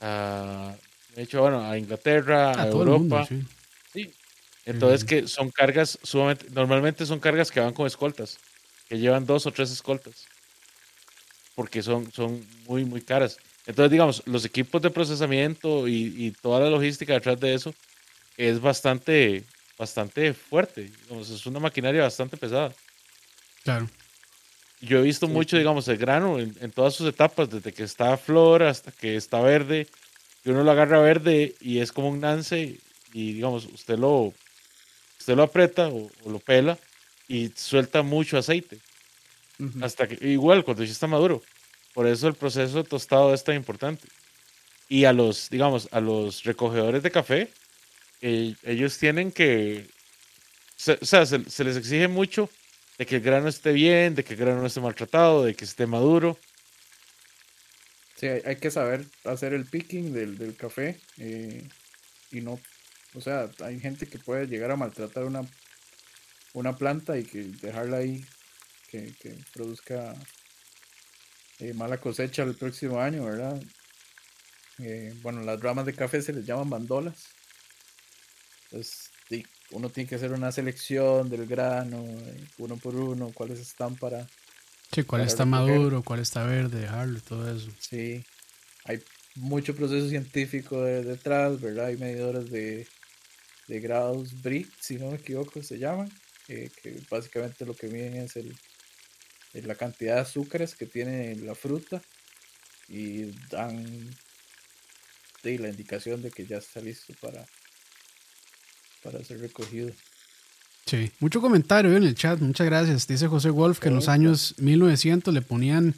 a de hecho, bueno, a Inglaterra, a, Europa. sí. Entonces que son cargas sumamente, normalmente son cargas que van con escoltas, que llevan dos o tres escoltas, porque son, son muy, muy caras. Entonces, digamos, los equipos de procesamiento y, toda la logística detrás de eso es bastante, bastante fuerte. es una maquinaria bastante pesada. Claro. Yo he visto mucho, digamos, el grano en, todas sus etapas, desde que está flor hasta que está verde, y uno lo agarra verde y es como un nance y, digamos, usted lo, usted lo aprieta o, lo pela y suelta mucho aceite. Hasta que, igual, cuando ya está maduro. Por eso el proceso de tostado es tan importante. Y a los, digamos, a los recogedores de café, eh, ellos tienen que, o sea, se, les exige mucho de que el grano esté bien, de que el grano no esté maltratado, de que esté maduro. Sí, hay, que saber hacer el picking del, del café eh, y no, o sea, hay gente que puede llegar a maltratar una, una planta y que dejarla ahí que, que produzca eh, mala cosecha el próximo año, ¿verdad? Eh, bueno, las ramas de café se les llaman bandolas. Uno tiene que hacer una selección del grano, eh, uno por uno, cuáles están para... Sí, cuál está maduro, cuál está verde, dejarlo, todo eso. Sí, hay mucho proceso científico detrás, ¿verdad? Hay medidores de, de grados BRIC, si no me equivoco, se llaman, que básicamente lo que miden es el, la cantidad de azúcares que tiene la fruta y dan la indicación de que ya está listo para, para ser recogido. Sí, mucho comentario en el chat, muchas gracias. Dice José Wolf que en los años 1900 le ponían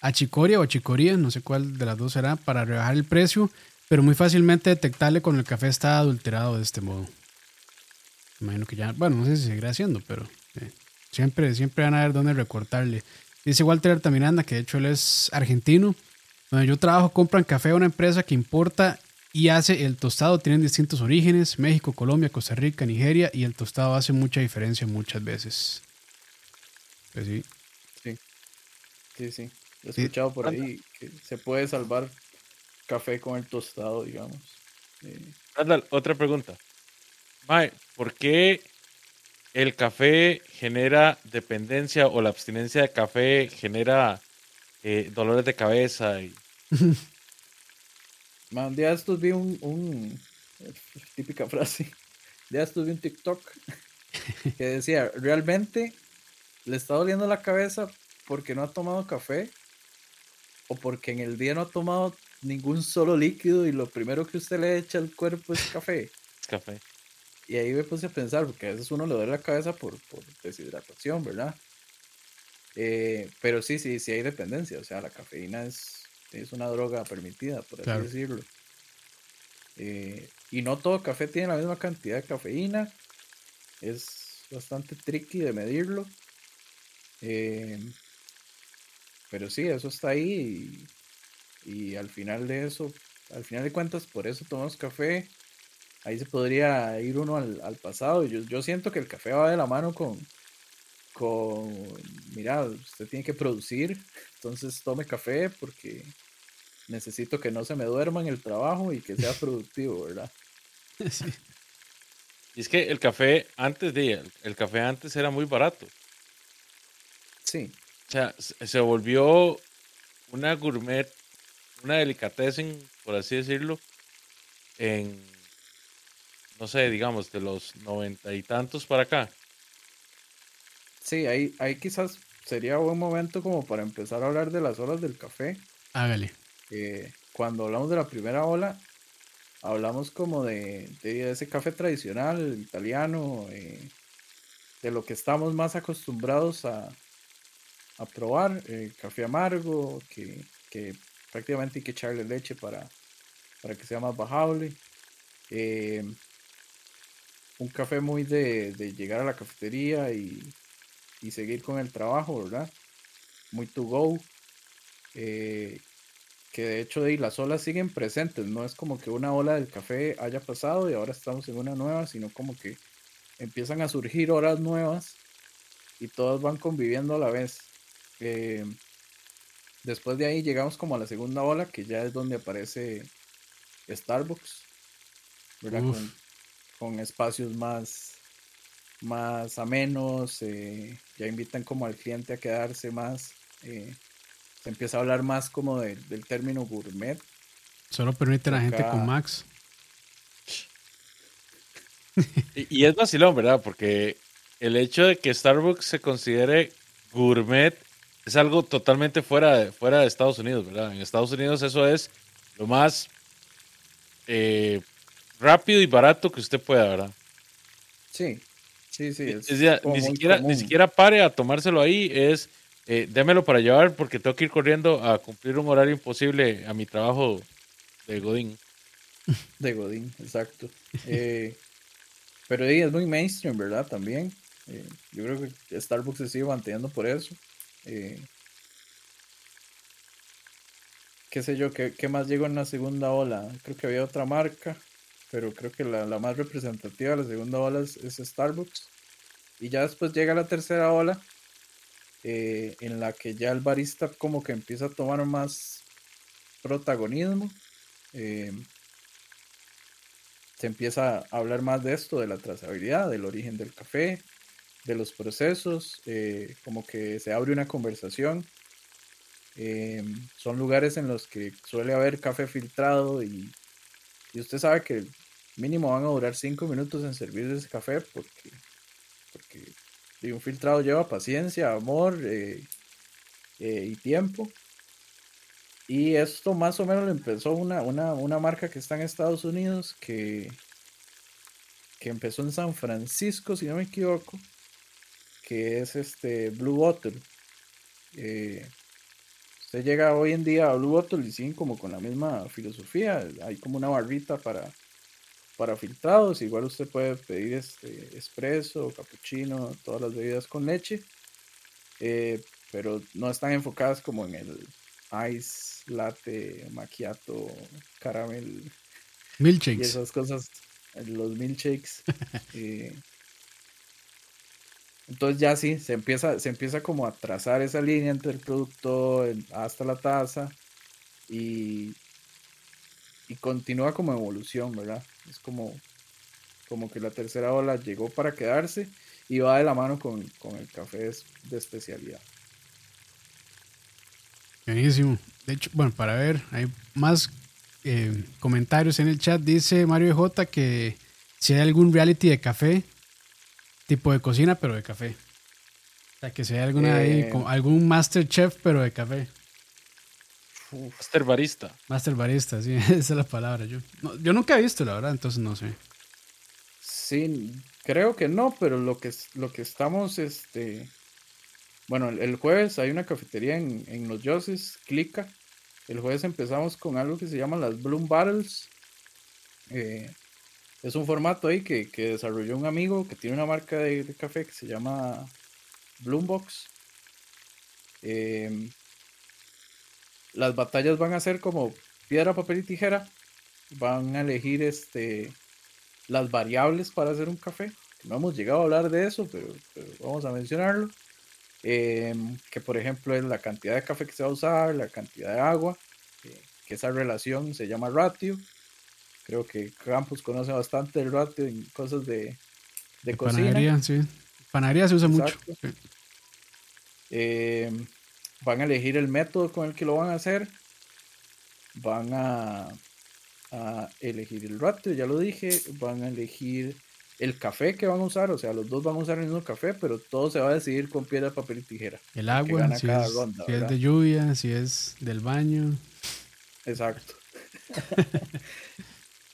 achicoria o achicoría, no sé cuál de las dos será, para rebajar el precio, pero muy fácilmente detectarle cuando el café está adulterado de este modo. Imagino que ya, bueno, no sé si seguirá haciendo, pero eh, Siempre, siempre van a ver dónde recortarle. Dice Walter Altamiranda, que de hecho él es argentino. Donde yo trabajo, compran café a una empresa que importa y hace el tostado. Tienen distintos orígenes: México, Colombia, Costa Rica, Nigeria. Y el tostado hace mucha diferencia muchas veces. Pues sí. Sí. Sí, sí. He escuchado por ahí que se puede salvar café con el tostado, digamos. otra pregunta. Mae, ¿por qué el café genera dependencia o la abstinencia de café genera eh, dolores de cabeza. Y... un día estos vi un, un, típica frase, ya estos vi un TikTok que decía, realmente le está doliendo la cabeza porque no ha tomado café o porque en el día no ha tomado ningún solo líquido y lo primero que usted le echa al cuerpo es café. Es café. Y ahí me puse a pensar, porque a veces uno le duele la cabeza por, deshidratación, ¿verdad? Eh, pero sí, sí, sí hay dependencia. O sea, la cafeína es, es una droga permitida, por así decirlo. Eh, y no todo café tiene la misma cantidad de cafeína. Es bastante tricky de medirlo. Eh, pero sí, eso está ahí. Y, y, al final de eso, al final de cuentas, por eso tomamos café ahí se podría ir uno al, pasado. Yo, yo siento que el café va de la mano con, con, mira, usted tiene que producir, entonces tome café porque necesito que no se me duerma en el trabajo y que sea productivo, ¿verdad? Sí. Y es que el café antes de, el café antes era muy barato. Sí. O sea, se volvió una gourmet, una delicatessen, por así decirlo, en no sé, digamos, de los noventa y tantos para acá. Sí, ahí, ahí quizás sería buen momento como para empezar a hablar de las olas del café. Hágale. Eh, cuando hablamos de la primera ola, hablamos como de, ese café tradicional italiano, eh, de lo que estamos más acostumbrados a, a probar, eh, café amargo, que, que, prácticamente hay que echarle leche para, para que sea más bajable un café muy de, llegar a la cafetería y, seguir con el trabajo, ¿verdad? Muy to go. Eh, que de hecho de las olas siguen presentes, no es como que una ola del café haya pasado y ahora estamos en una nueva, sino como que empiezan a surgir horas nuevas y todas van conviviendo a la vez. Eh, después de ahí llegamos como a la segunda ola, que ya es donde aparece Starbucks, ¿verdad? con espacios más, más amenos, eh, ya invitan como al cliente a quedarse más, eh, se empieza a hablar más como del término gourmet. Solo permite la gente con Max. y, es vacilón, ¿verdad? Porque el hecho de que Starbucks se considere gourmet es algo totalmente fuera de, fuera de Estados Unidos, ¿verdad? En Estados Unidos eso es lo más eh, rápido y barato que usted pueda, ¿verdad? Sí, sí, sí. ni, siquiera, ni siquiera pare a tomárselo ahí, es eh, démelo para llevar porque tengo que ir corriendo a cumplir un horario imposible a mi trabajo de Godín. De Godín, exacto. Eh, pero es muy mainstream, ¿verdad? También. Eh, yo creo que Starbucks se sigue manteniendo por eso. Eh, qué sé yo, ¿qué, ¿qué, más llegó en la segunda ola? Creo que había otra marca pero creo que la, más representativa, la segunda ola es, Starbucks. Y ya después llega la tercera ola, eh, en la que ya el barista como que empieza a tomar más protagonismo. Eh, se empieza a hablar más de esto, de la trazabilidad, del origen del café, de los procesos, eh, como que se abre una conversación. son lugares en los que suele haber café filtrado y, y usted sabe que mínimo van a durar 5 minutos en servir ese café porque, porque un filtrado lleva paciencia, amor eh, eh, y tiempo. Y esto más o menos lo empezó una, una, marca que está en Estados Unidos que, que empezó en San Francisco, si no me equivoco, que es este Blue Bottle. Eh, usted llega hoy en día a Blue Bottle y siguen como con la misma filosofía. Hay como una barrita para, para filtrados. Igual usted puede pedir este espresso, cappuccino, todas las bebidas con leche. Eh, pero no están enfocadas como en el ice, latte, macchiato, caramel. Milkshakes. Y esas cosas, los milkshakes. Eh, entonces ya sí, se empieza, se empieza como a trazar esa línea entre el producto hasta la taza y, y continúa como evolución, ¿verdad? Es como, como que la tercera ola llegó para quedarse y va de la mano con, el café de especialidad. Buenísimo. De hecho, bueno, para ver, hay más eh, comentarios en el chat. Dice Mario J que si hay algún reality de café, tipo de cocina, pero de café. O sea, que si hay alguna ahí, Eh. algún master chef, pero de café. Master barista. Master barista, sí, esa es la palabra. Yo, no, yo nunca he visto, la verdad, entonces no sé. Sí, creo que no, pero lo que, lo que estamos, este, bueno, el, el jueves hay una cafetería en, en Los Yoses, Clica. El jueves empezamos con algo que se llama las Bloom Battles. Eh, es un formato ahí que, que desarrolló un amigo que tiene una marca de, de café que se llama Bloombox. Eh, las batallas van a ser como piedra, papel y tijera. Van a elegir este las variables para hacer un café. No hemos llegado a hablar de eso, pero, pero vamos a mencionarlo. Em, que por ejemplo es la cantidad de café que se va a usar, la cantidad de agua, eh, que esa relación se llama ratio. Creo que Campus conoce bastante el ratio en cosas de, de cocina. Panadería, sí. Panadería se usa Exacto. mucho. sí. Van a elegir el método con el que lo van a hacer. Van a, a elegir el ratio, ya lo dije. Van a elegir el café que van a usar. O sea, los dos van a usar el mismo café, pero todo se va a decidir con piedra, papel y tijera. El agua, si, es, ronda, si es ¿verdad? de lluvia, si es del baño. Exacto.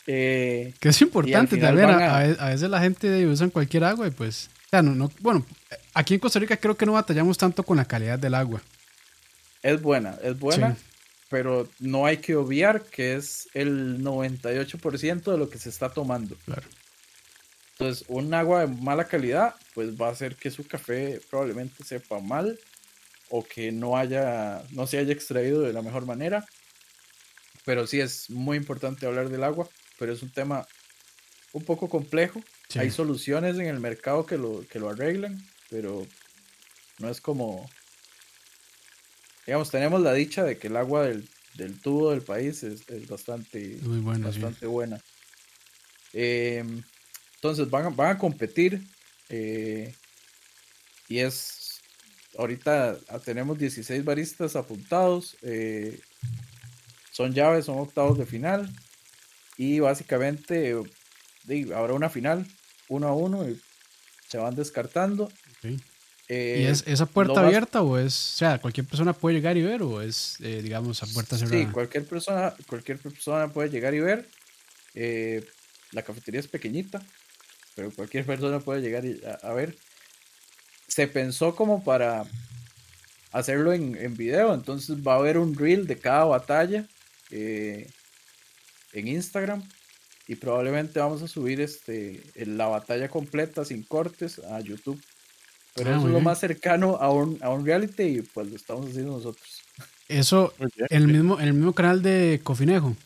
Eh, Que es importante también. A, a- a ve- a veces la gente usa cualquier agua y pues. O sea, no, no, bueno, aquí en Costa Rica creo que no batallamos tanto con la calidad del agua. Es buena, es buena, Sí. pero no hay que obviar que es el 98% de lo que se está tomando. Claro. Entonces, un agua de mala calidad, pues va a hacer que su café probablemente sepa mal o que no haya, no se haya extraído de la mejor manera. Pero sí es muy importante hablar del agua, pero es un tema un poco complejo. Sí. Hay soluciones en el mercado que lo, que lo arreglan, pero no es como, digamos, tenemos la dicha de que el agua del, del tubo del país es, es bastante, sí. bastante buena. Em, entonces van a, van a competir eh, y es, ahorita ah, tenemos 16 baristas apuntados, eh, son llaves, son octavos de final y básicamente habrá una final, uno a uno y se van descartando. Ok. Eh, ¿Y es esa puerta abierta o es, o sea, cualquier persona puede llegar y ver o es, eh, digamos, a puerta cerrada? Sí, cualquier persona, cualquier persona puede llegar y ver. Eh, la cafetería es pequeñita, pero cualquier persona puede llegar y a, a ver. Se pensó como para hacerlo en, en video, entonces va a haber un reel de cada batalla en Instagram y probablemente vamos a subir este la batalla completa sin cortes a YouTube. Pero Ah, eso es lo más cercano a un, a un reality y pues lo estamos haciendo nosotros. Eso, en el mismo, en el mismo canal de Cofinejo.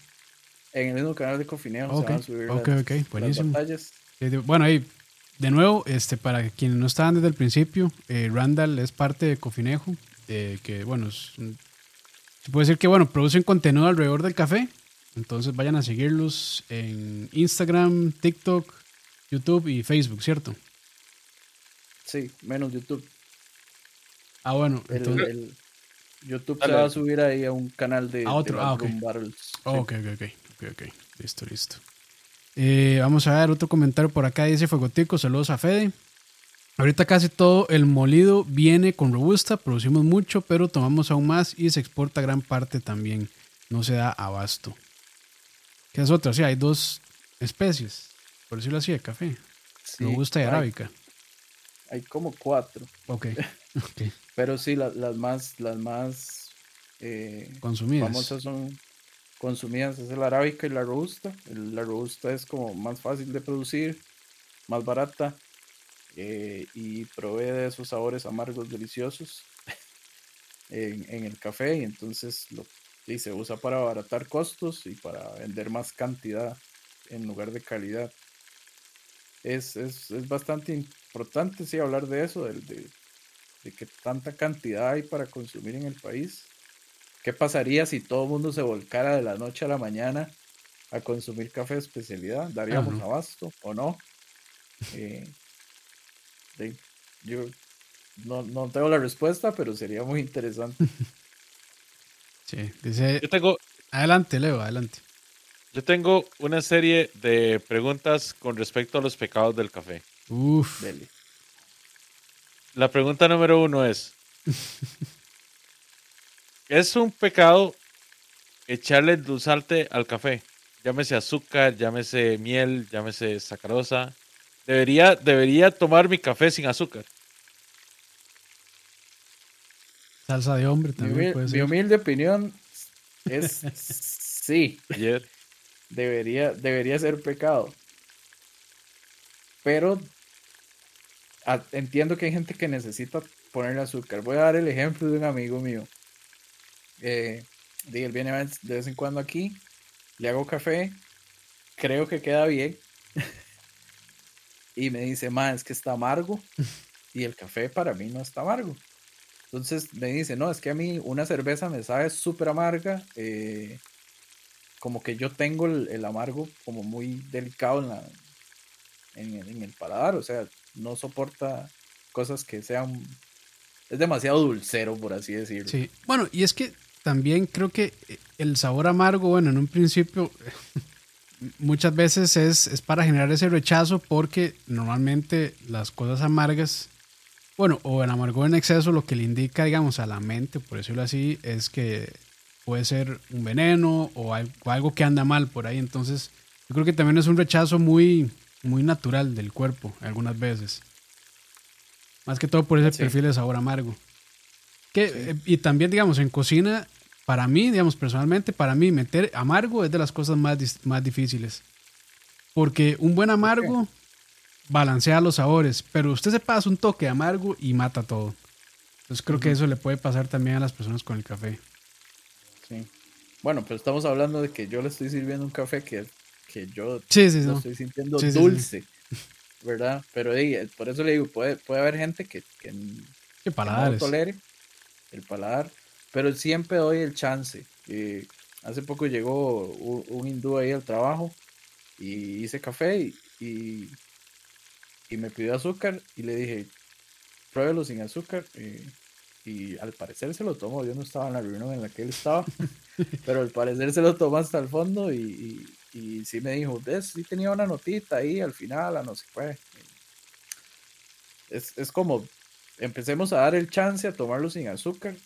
En el mismo canal de Cofinejo Ok, se van a subir ok, las, ok, las buenísimo. Bueno, ahí, de nuevo, este, para quienes no estaban desde el principio, eh, Randall es parte de Cofinejo, eh, que bueno, es se puede decir que bueno, producen contenido alrededor del café. Entonces vayan a seguirlos en Instagram, TikTok, YouTube y Facebook, ¿cierto? Sí, menos YouTube. Ah, bueno, El, entonces, el- YouTube Dale. se va a subir ahí a un canal de, A otro, de ah, ok. Room Battles. Oh, Sí. ok, ok, ok, ok, ok. Listo, listo. Eh, vamos a ver otro comentario por acá. Dice Fuegotico, saludos a Fede. Ahorita casi todo el molido viene con robusta, producimos mucho, pero tomamos aún más y se exporta gran parte también. No se da abasto. ¿Qué es otra? Sí, hay dos especies, por decirlo así, de café. Sí, robusta y hay- arábica. Hay como cuatro. Ok, ok. Pero sí, la- las más, las más eh, Consumidas. famosas son consumidas es la arábica y la robusta. El- la robusta es como más fácil de producir, más barata eh, y provee de esos sabores amargos deliciosos en, en el café y entonces lo, y se usa para abaratar costos y para vender más cantidad en lugar de calidad. Es, es, es bastante importante sí hablar de eso, del- de, de que tanta cantidad hay para consumir en el país. ¿Qué pasaría si todo el mundo se volcara de la noche a la mañana a consumir café de especialidad? ¿Daríamos abasto o no? Eh, de- yo no, no tengo la respuesta, pero sería muy interesante. Sí, dice. Yo tengo, Adelante, Leo, adelante. Yo tengo una serie de preguntas con respecto a los pecados del café. Uf. Dele. La pregunta número uno es: ¿Es un pecado echarle endulzante al café? Llámese azúcar, llámese miel, llámese sacarosa. Debería, debería tomar mi café sin azúcar. Salsa de hombre Mi, también humil- puede mi ser. humilde opinión es sí, Ayer. Debería, debería ser pecado. Pero a- entiendo que hay gente que necesita ponerle azúcar. Voy a dar el ejemplo de un amigo mío. Eh, él viene de vez en cuando aquí, le hago café, creo que queda bien. y me dice, ma, es que está amargo. Y el café para mí no está amargo. Entonces me dice, no, es que a mí una cerveza me sabe súper amarga. eh, como que yo tengo el, el amargo como muy delicado en, la, en, el, en el paladar. O sea, no soporta cosas que sean... Es demasiado dulcero, por así decirlo. Sí. Bueno, y es que también creo que el sabor amargo, bueno, en un principio muchas veces es, es para generar ese rechazo porque normalmente las cosas amargas, bueno, o el amargor en exceso lo que le indica, digamos, a la mente, por decirlo así, es que puede ser un veneno o algo, que anda mal por ahí. Entonces, yo creo que también es un rechazo muy, muy natural del cuerpo algunas veces. Más que todo por ese Sí. perfil de sabor amargo. Que, Sí. eh, y también, digamos, en cocina, para mí, digamos, personalmente, para mí, meter amargo es de las cosas más, más difíciles. Porque un buen amargo balancea los sabores, pero usted se pasa un toque amargo y mata todo. Entonces creo que eso le puede pasar también a las personas con el café. Sí. Bueno, pero estamos hablando de que yo le estoy sirviendo un café que, que yo Sí, sí, lo no. estoy sintiendo Sí, dulce, ¿verdad? Pero di, eh, por eso le digo, puede, puede haber gente que, que, no tolere el paladar, pero siempre doy el chance. Eh, hace poco llegó un, un hindú ahí al trabajo y hice café y, y, y me pidió azúcar y le dije, pruébelo sin azúcar. eh, y al parecer se lo tomó, yo no estaba en la reunión en la que él estaba, pero al parecer se lo tomó hasta el fondo y, y, y sí me dijo, sí tenía una notita ahí al final, a no sé qué. Es, es como, empecemos a dar el chance a tomarlo sin azúcar.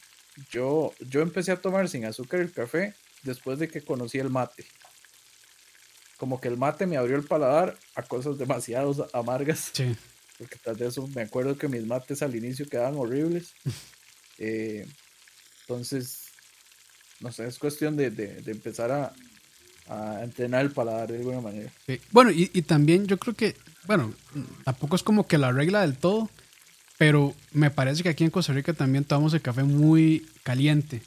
Yo, yo empecé a tomar sin azúcar el café después de que conocí el mate. Como que el mate me abrió el paladar a cosas demasiado amargas. Sí. Porque tras de eso me acuerdo que mis mates al inicio quedaban horribles. Eh, entonces, no sé, es cuestión de, de- empezar a, entrenar el paladar de alguna manera. Bueno, y, y también yo creo que, bueno, tampoco es como que la regla del todo, pero me parece que aquí en Costa Rica también tomamos el café muy caliente.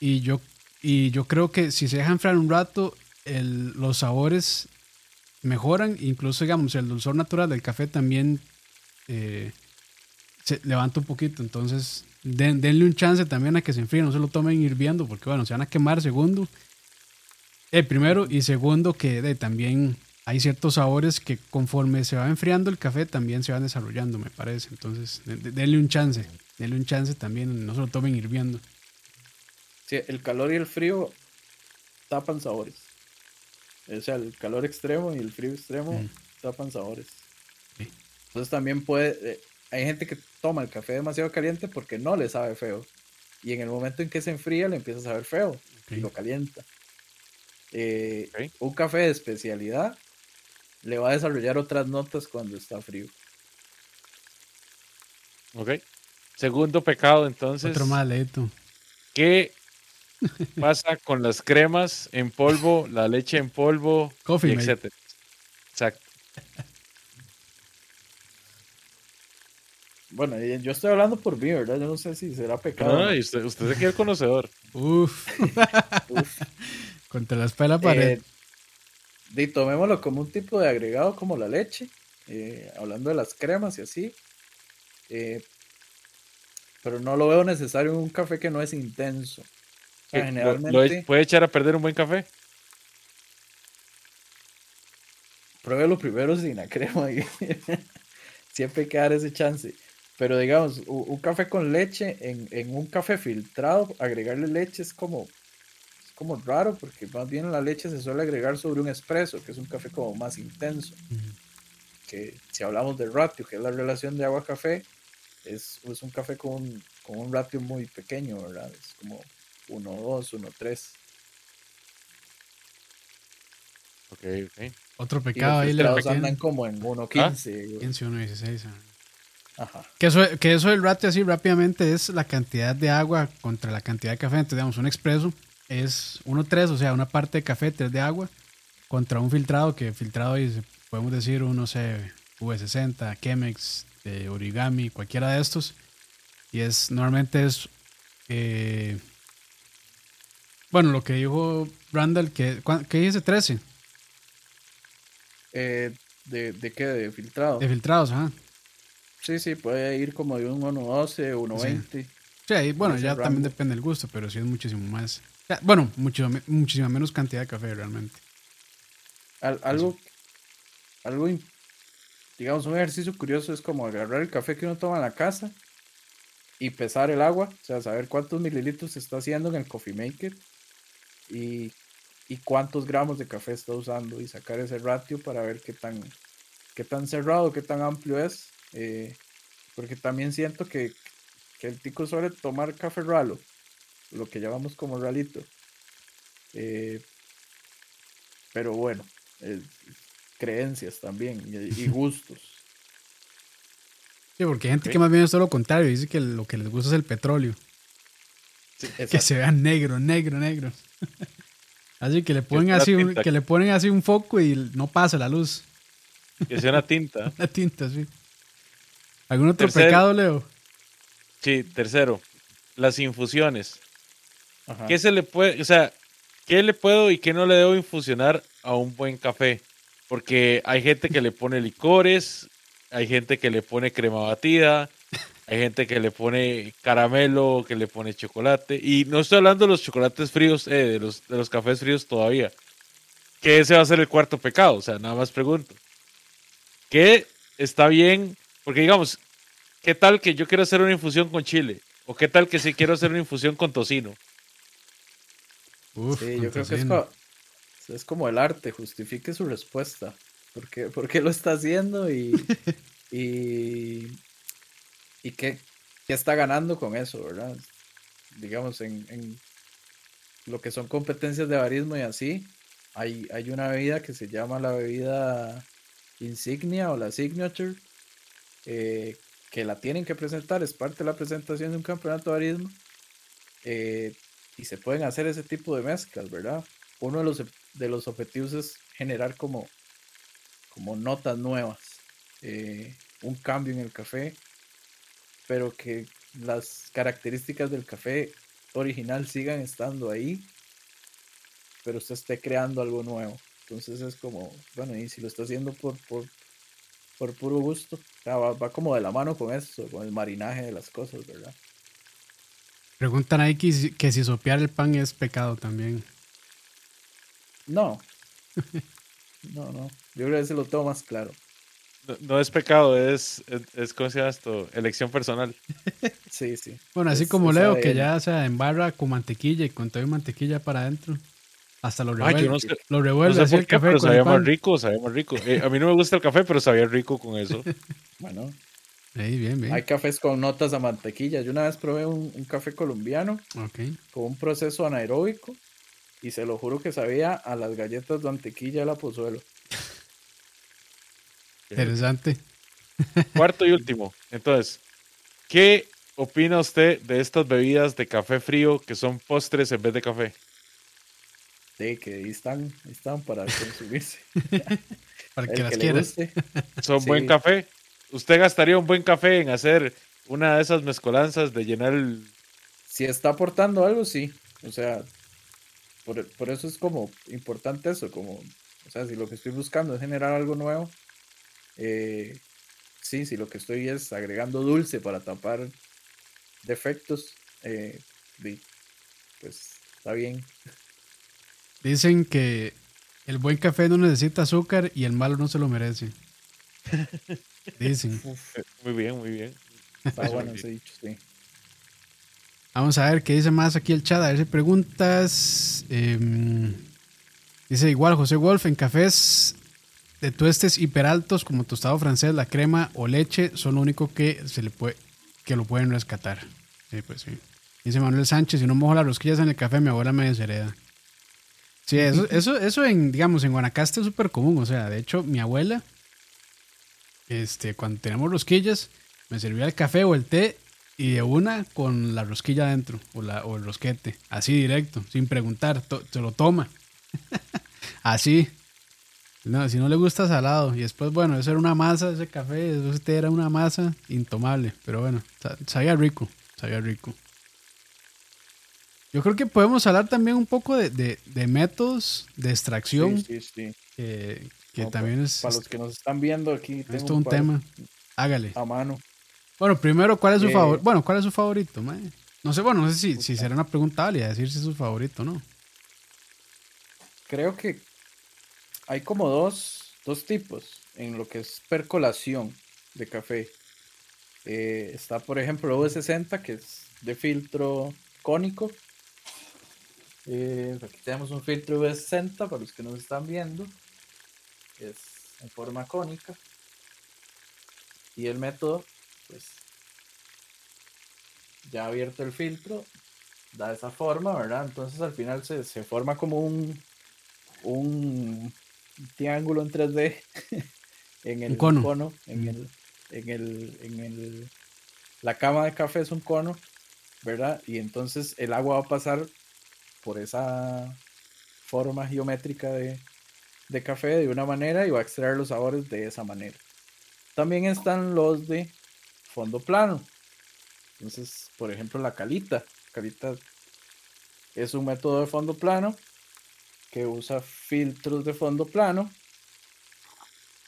Y yo, y yo creo que si se deja enfriar un rato, el- los sabores mejoran, incluso digamos el dulzor natural del café también eh, se levanta un poquito, entonces den- denle un chance también a que se enfríe, no se lo tomen hirviendo, porque bueno, se van a quemar segundo. El primero y segundo que de, también hay ciertos sabores que conforme se va enfriando el café también se van desarrollando, me parece. Entonces, de- de- denle un chance, denle un chance también, no se lo tomen hirviendo. Sí, el calor y el frío tapan sabores. O sea, el calor extremo y el frío extremo Mm. tapan sabores. Sí. Entonces también puede, eh, hay gente que toma el café demasiado caliente porque no le sabe feo. Y en el momento en que se enfría le empieza a saber feo y lo calienta. Eh. Un café de especialidad le va a desarrollar otras notas cuando está frío. Ok. Segundo pecado, entonces. Otro más, Leito. ¿Qué pasa con las cremas en polvo, la leche en polvo, Coffee y mate. etcétera? Exacto. Bueno, eh, yo estoy hablando por mí, ¿verdad? Yo no sé si será pecado. No, y usted, usted es aquí el conocedor. Uf, Uf. contra la espalda pared. Eh, di, tomémoslo como un tipo de agregado como la leche, eh, hablando de las cremas y así. eh, pero no lo veo necesario en un café que no es intenso. O sea, ¿Qué? ¿Lo- lo generalmente, ¿Puede echar a perder un buen café? pruébelo primero sin la crema y siempre hay que dar ese chance. Pero digamos, un, café con leche en, un café filtrado, agregarle leche es como, es como raro, porque más bien la leche se suele agregar sobre un espresso, que es un café como más intenso. Que si hablamos de ratio, que es la relación de agua-café, es, es, un café con un, con un ratio muy pequeño, ¿verdad? Es como 1-2, 1-3. Ok, ok. Otro pecado ahí le andan como en 1.15. 15, 1.16. Ajá. Que eso, que eso del ratio así rápidamente es la cantidad de agua contra la cantidad de café. Entonces, digamos, un expreso es 1.3, o sea, una parte de café, 3 de agua, contra un filtrado, que filtrado y podemos decir un, no sé, V60, Chemex, de Origami, cualquiera de estos. Y es, normalmente es, eh, bueno, lo que dijo Randall, que, ¿qué dice 13? Eh, ¿de, ¿De qué? ¿De filtrado? De filtrados, ajá. Sí, sí, puede ir como de un 1.12, 1.20. Sí, ahí, bueno, ya también depende del gusto, pero sí es muchísimo más. Bueno, mucho, muchísima menos cantidad de café realmente. algo, algo, digamos, un ejercicio curioso es como agarrar el café que uno toma en la casa y pesar el agua, o sea, saber cuántos mililitros se está haciendo en el coffee maker y y cuántos gramos de café está usando y sacar ese ratio para ver qué tan, qué tan cerrado, qué tan amplio es. Eh, porque también siento que, el tico suele tomar café ralo, lo que llamamos como ralito. Eh, pero bueno, creencias también y, gustos. Sí, porque hay gente que más bien es todo lo contrario, dice que lo que les gusta es el petróleo. que se vea negro, negro, negro. Así que le ponen así, un, que le ponen así un foco y no pasa la luz. Que sea una tinta. una tinta, sí. ¿Algún otro pecado, Leo? Sí, tercero, las infusiones. ¿Qué se le puede, o sea, qué le puedo y qué no le debo infusionar a un buen café? Porque hay gente que le pone licores, hay gente que le pone crema batida, hay gente que le pone caramelo, que le pone chocolate. Y no estoy hablando de los chocolates fríos, eh, de, los, de los cafés fríos todavía. Que ese va a ser el cuarto pecado. O sea, nada más pregunto. ¿Qué está bien? Porque digamos, ¿qué tal que yo quiero hacer una infusión con chile? ¿O qué tal que si quiero hacer una infusión con tocino? sí, yo creo que es como, es como, el arte, justifique su respuesta. ¿Por qué, por qué lo está haciendo? Y, y y qué, está ganando con eso, ¿verdad? Digamos, en, lo que son competencias de barismo y así, hay, hay una bebida que se llama la bebida insignia o la signature, eh, que la tienen que presentar, es parte de la presentación de un campeonato de barismo, eh, y se pueden hacer ese tipo de mezclas, ¿verdad? Uno de los, de los objetivos es generar como, como notas nuevas, eh, un cambio en el café, pero que las características del café original sigan estando ahí, pero usted esté creando algo nuevo. Entonces es como, bueno, y si lo está haciendo por, por, por puro gusto, va, como de la mano con eso, con el marinaje de las cosas, ¿verdad? Preguntan ahí que, que si sopear el pan es pecado también. No. no, no. Yo creo que ese lo tengo más claro. No, es pecado, es, es, ¿cómo se llama esto? Elección personal. Sí, sí. Bueno, así como Leo, que ya se embarra con mantequilla y con todo mantequilla para adentro. Hasta lo revuelve. no lo revuelve el café. Pero sabía más rico, sabía más rico. Eh, a mí no me gusta el café, pero sabía rico con eso. bueno. bien, bien. Hay cafés con notas a mantequilla. Yo una vez probé un, un café colombiano con un proceso anaeróbico y se lo juro que sabía a las galletas de mantequilla de la pozuelo. Interesante. Cuarto y último. Entonces, ¿qué opina usted de estas bebidas de café frío que son postres en vez de café? Sí, que ahí están, están para consumirse. para que, las quieras. ¿Son buen café? ¿Usted gastaría un buen café en hacer una de esas mezcolanzas de llenar el... Si está aportando algo, sí. O sea, por, por eso es como importante eso, como, o sea, si lo que estoy buscando es generar algo nuevo, eh, sí, si lo que estoy es agregando dulce para tapar defectos, eh, pues está bien. Dicen que el buen café no necesita azúcar y el malo no se lo merece. Dicen. Muy bien, muy bien. Está bueno ese dicho, sí. Vamos a ver qué dice más aquí el chat. A ver si preguntas. Em, dice igual José Wolf, en cafés de tuestes hiperaltos como tostado francés, la crema o leche son lo único que se le puede que lo pueden rescatar. Sí, pues sí. Dice Manuel Sánchez, si no mojo las rosquillas en el café, mi abuela me deshereda. Sí, eso, eso, eso en, digamos, en Guanacaste es súper común. O sea, de hecho, mi abuela, este, cuando tenemos rosquillas, me servía el café o el té y de una con la rosquilla adentro o, la, o el rosquete, así directo, sin preguntar, se lo toma. así. No, si no le gusta salado. Y después, bueno, eso era una masa, ese café, eso este era una masa intomable. Pero bueno, sabía rico, sabía rico. Yo creo que podemos hablar también un poco de, métodos de extracción. Sí, sí, sí. que también es... Para los que nos están viendo aquí. Esto es un, tema. Hágale. A mano. Bueno, primero, ¿cuál es su favorito? Eh, bueno, ¿cuál es su favorito? No sé, bueno, no sé si, si será una pregunta válida decir si es su favorito no. Creo que hay como dos, tipos en lo que es percolación de café. Eh, está, por ejemplo, el V60, que es de filtro cónico. Eh, aquí tenemos un filtro V60 para los que nos están viendo. Es en forma cónica. Y el método, pues, ya abierto el filtro, da esa forma, ¿verdad? Entonces al final se, se forma como un, un triángulo en 3D en el cono, en el, en el, en el, la cama de café es un cono, ¿verdad? Y entonces el agua va a pasar por esa forma geométrica de, de café de una manera y va a extraer los sabores de esa manera. También están los de fondo plano. Entonces, por ejemplo, la calita. Calita es un método de fondo plano que usa filtros de fondo plano,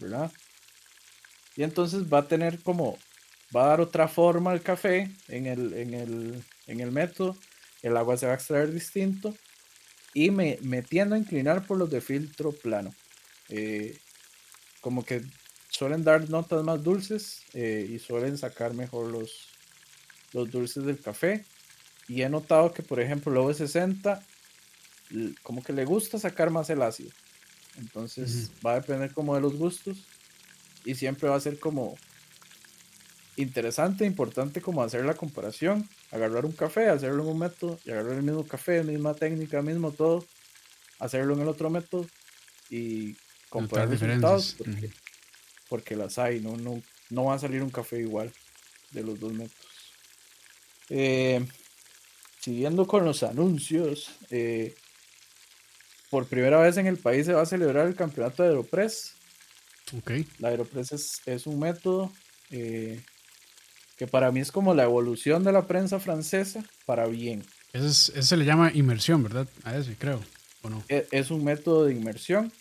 ¿verdad? Y entonces va a tener como, va a dar otra forma al café en el, en el, método, el agua se va a extraer distinto y me, me tiendo a inclinar por los de filtro plano. Eh, como que suelen dar notas más dulces eh, y suelen sacar mejor los, los dulces del café. Y he notado que, por ejemplo, el OV60 como que le gusta sacar más el ácido. Entonces va a depender como de los gustos y siempre va a ser como interesante, importante como hacer la comparación, agarrar un café, hacerlo en un método y agarrar el mismo café, misma técnica, mismo todo, hacerlo en el otro método y comparar resultados porque, porque, las hay, no, no, no va a salir un café igual de los dos métodos. Eh, siguiendo con los anuncios, eh, por primera vez en el país se va a celebrar el campeonato de Aeropress. Okay. La Aeropress es, un método eh, que para mí es como la evolución de la prensa francesa para bien. Ese, se le llama inmersión, ¿verdad? A ese creo, ¿o no? E, es, un método de inmersión,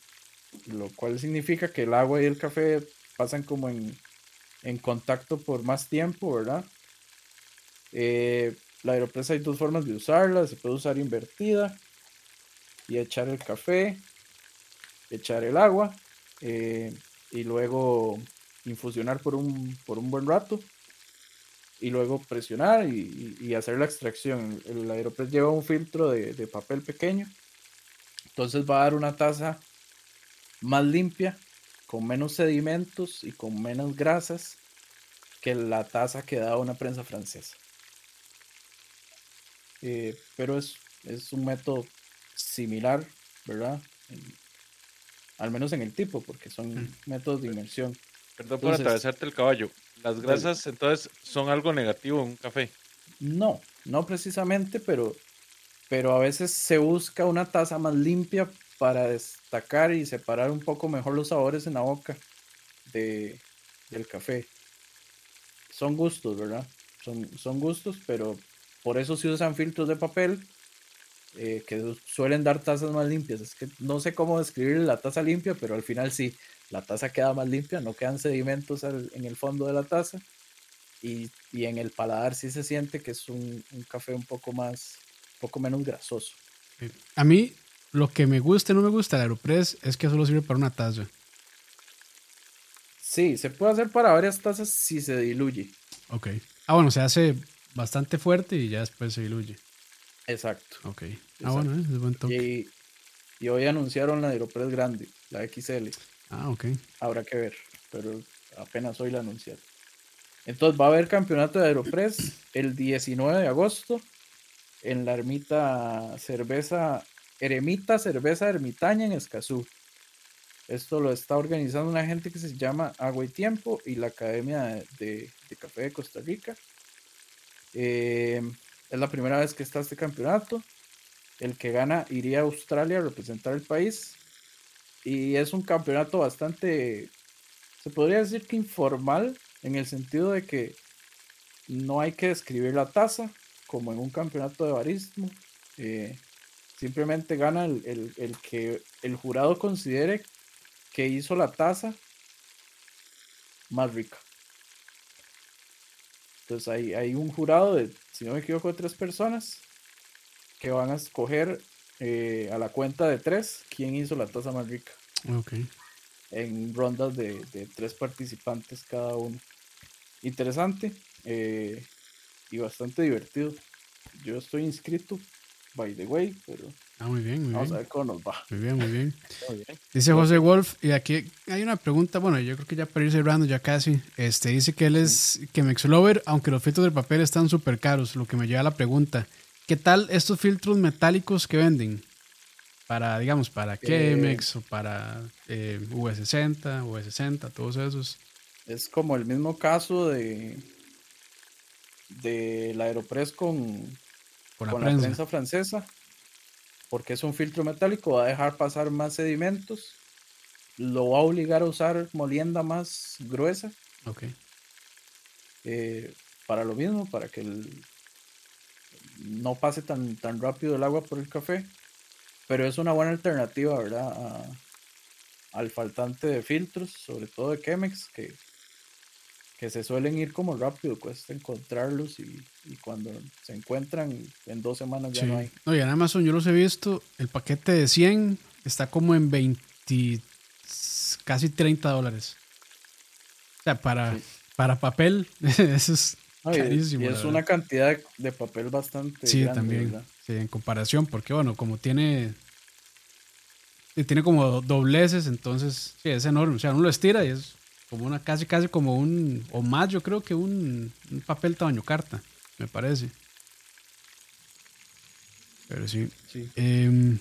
lo cual significa que el agua y el café pasan como en, contacto por más tiempo, ¿verdad? Eh, la Aeropress hay dos formas de usarla, se puede usar invertida y echar el café, echar el agua eh, y luego infusionar por un, por un buen rato y luego presionar y, hacer la extracción. El Aeropress lleva un filtro de, papel pequeño, entonces va a dar una taza más limpia, con menos sedimentos y con menos grasas que la taza que da una prensa francesa. Eh, pero es, es un método similar, ¿verdad? al menos en el tipo, porque son métodos de inmersión. Perdón por atravesarte el caballo. ¿Las grasas entonces son algo negativo en un café? No, no precisamente, pero, pero a veces se busca una taza más limpia para destacar y separar un poco mejor los sabores en la boca de, del café. Son gustos, ¿verdad? Son, son gustos, pero por eso se usan filtros de papel eh, que suelen dar tazas más limpias. Es que no sé cómo describir la taza limpia, pero al final sí, la taza queda más limpia, no quedan sedimentos en el fondo de la taza y, en el paladar sí se siente que es un, café un poco más, poco menos grasoso. A mí lo que me gusta y no me gusta el Aeropress es que solo sirve para una taza. Sí, se puede hacer para varias tazas si se diluye. Ok. Ah, bueno, se hace bastante fuerte y ya después se diluye. Exacto. Ok. Ah, bueno, es buen toque. Y, hoy anunciaron la Aeropress grande, la XL. Ah, ok. Habrá que ver, pero apenas hoy la anunciaron. Entonces va a haber campeonato de Aeropress el 19 de agosto en la ermita cerveza, eremita cerveza ermitaña en Escazú. Esto lo está organizando una gente que se llama Agua y Tiempo y la Academia de, Café de Costa Rica. Eh, es la primera vez que está este campeonato. El que gana iría a Australia a representar el país. Y es un campeonato bastante, se podría decir que informal, en el sentido de que no hay que describir la taza como en un campeonato de barismo. Eh, simplemente gana el, el, que el jurado considere que hizo la taza más rica. Entonces hay, hay un jurado de, si no me equivoco, de tres personas que van a escoger eh, a la cuenta de tres quién hizo la taza más rica. Ok. En rondas de, tres participantes cada uno. Interesante eh, y bastante divertido. Yo estoy inscrito, by the way, pero Ah, muy bien, muy Vamos bien. a ver cómo nos va. Muy bien, muy bien. Dice José Wolf, y aquí hay una pregunta, bueno, yo creo que ya para ir cerrando ya casi, este, dice que él es que Lover, aunque los filtros del papel están súper caros, lo que me lleva a la pregunta, ¿qué tal estos filtros metálicos que venden? Para, digamos, para Chemex o para eh, V60, V60, todos esos. Es como el mismo caso de de la Aeropress con, con, la, prensa. francesa porque es un filtro metálico, va a dejar pasar más sedimentos, lo va a obligar a usar molienda más gruesa. Ok. Eh, para lo mismo, para que no pase tan, tan rápido el agua por el café. Pero es una buena alternativa, ¿verdad? al faltante de filtros, sobre todo de Chemex, que que se suelen ir como rápido, cuesta encontrarlos y, cuando se encuentran en dos semanas ya no hay. No, y en Amazon yo los he visto, el paquete de 100 está como en 20, casi 30 dólares. O sea, para, para papel, eso es carísimo. Y es una cantidad de papel bastante sí, también. Sí, en comparación, porque bueno, como tiene tiene como dobleces, entonces sí, es enorme. O sea, uno lo estira y es como una casi casi como un o más yo creo que un, papel tamaño carta me parece. Pero sí, em,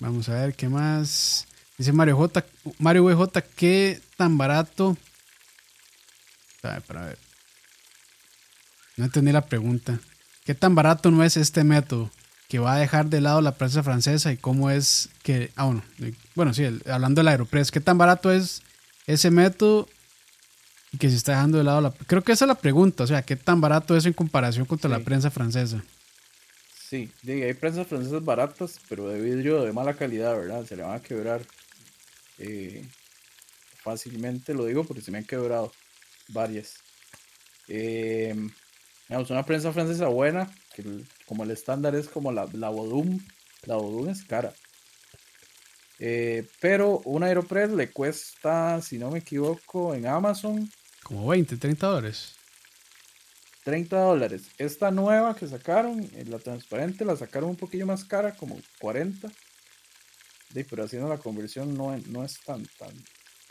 vamos a ver qué más dice Mario J Mario VJ qué tan barato a para ver no entendí la pregunta qué tan barato no es este método que va a dejar de lado la prensa francesa y cómo es que ah bueno bueno sí hablando del Aeropress qué tan barato es ese método y que se está dejando de lado la... Creo que esa es la pregunta, o sea, ¿qué tan barato es en comparación contra la prensa francesa? Sí, hay prensas francesas baratas, pero de vidrio de mala calidad, ¿verdad? Se le van a quebrar eh, fácilmente, lo digo porque se me han quebrado varias. Eh, una prensa francesa buena, que como el estándar es como la, la Bodum, la Bodum es cara. Eh, pero una Aeropress le cuesta, si no me equivoco, en Amazon como 20, 30 dólares. 30 dólares. Esta nueva que sacaron, eh, la transparente, la sacaron un poquillo más cara, como 40. pero haciendo la conversión no, no es tan, tan,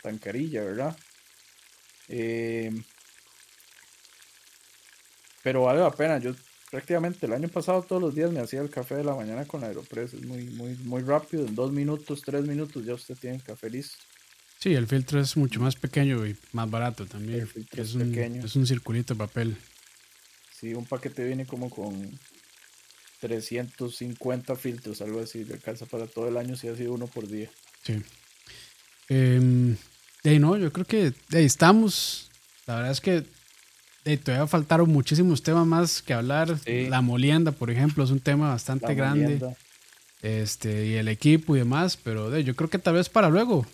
tan carilla, ¿verdad? Eh, pero vale la pena. Yo prácticamente el año pasado todos los días me hacía el café de la mañana con Aeropress. Es muy, muy, muy rápido. En dos minutos, tres minutos ya usted tiene el café listo. Sí, el filtro es mucho más pequeño y más barato también. El filtro es, un, pequeño. Es un circulito de papel. Sí, un paquete viene como con 350 filtros, algo así. Le alcanza para todo el año si ha sido uno por día. Sí. Eh, no, yo creo que ahí estamos. La verdad es que de, todavía faltaron muchísimos temas más que hablar. La molienda, por ejemplo, es un tema bastante grande. Este, y el equipo y demás, pero yo creo que tal vez para luego.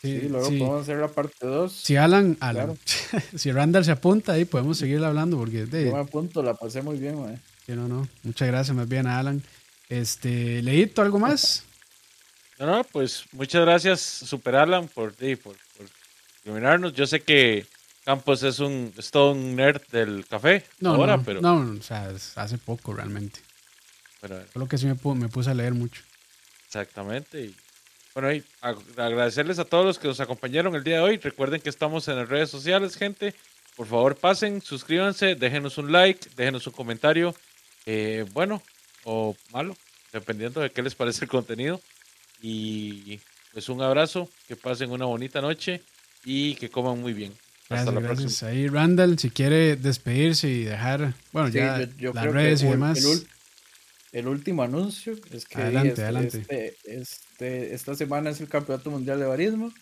Sí, luego podemos hacer la parte 2. Si Alan, Alan si Randall se apunta ahí, podemos seguir hablando porque... De, Yo me apunto, la pasé muy bien, güey. Sí, no, no. Muchas gracias más bien a Alan. Este, Leito, ¿algo más? No, no, pues muchas gracias, Super Alan, por, por, por iluminarnos. Yo sé que Campos es un es un nerd del café No, ahora, no, pero no, o sea, hace poco realmente. bueno, Solo que sí me, pu- me puse a leer mucho. exactamente. Y, bueno, y ag- agradecerles a todos los que nos acompañaron el día de hoy. Recuerden que estamos en las redes sociales, gente. Por favor, pasen, suscríbanse, déjenos un like, déjenos un comentario, eh, bueno o malo, dependiendo de qué les parece el contenido. Y pues un abrazo, que pasen una bonita noche y que coman muy bien. Hasta Gracias, la gracias. próxima. Ahí Randall, si quiere despedirse y dejar, bueno, Sí, ya yo- yo las creo que redes y demás. El, el último anuncio es que Adelante, este, adelante. este- este- esta semana es el Campeonato Mundial de Barismo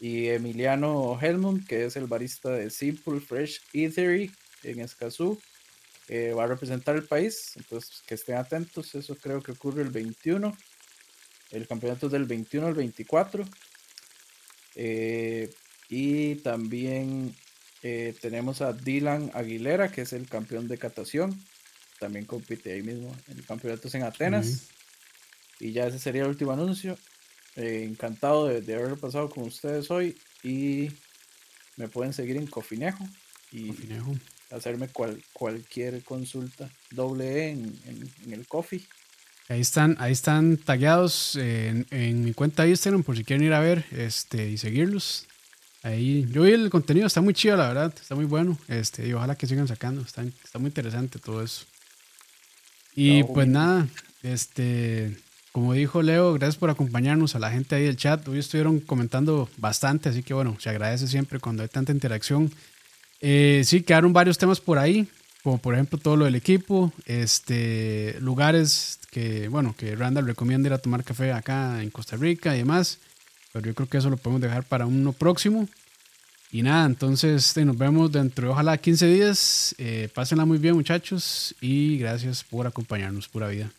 y Emiliano Helmund, que es el barista de Simple Fresh Eatery en Escazú, eh, va a representar el país. Entonces, que estén atentos. Eso creo que ocurre el 21. El campeonato es del 21 al 24. Eh, y también eh, tenemos a Dylan Aguilera, que es el campeón de catación. También compite ahí mismo. El campeonato es en Atenas. Y ya ese sería el último anuncio. Eh, encantado de, de haberlo pasado con ustedes hoy. Y me pueden seguir en Cofinejo. Y Cofinejo. hacerme cual, cualquier consulta. Doble E en, en- en el coffee. Ahí están, ahí están tagueados en, en mi cuenta de Instagram por si quieren ir a ver este, y seguirlos. Ahí, yo vi el contenido, está muy chido, la verdad, está muy bueno. Este, y ojalá que sigan sacando, está, está muy interesante todo eso. Y Está pues bonito. nada, este, como dijo Leo, gracias por acompañarnos a la gente ahí del chat. Hoy estuvieron comentando bastante, así que bueno, se agradece siempre cuando hay tanta interacción. Eh, sí, quedaron varios temas por ahí, como por ejemplo todo lo del equipo, este, lugares que, bueno, que Randall recomienda ir a tomar café acá en Costa Rica y demás. Pero yo creo que eso lo podemos dejar para uno próximo. Y nada, entonces este, nos vemos dentro de ojalá 15 días. Eh, pásenla muy bien muchachos y gracias por acompañarnos, pura vida.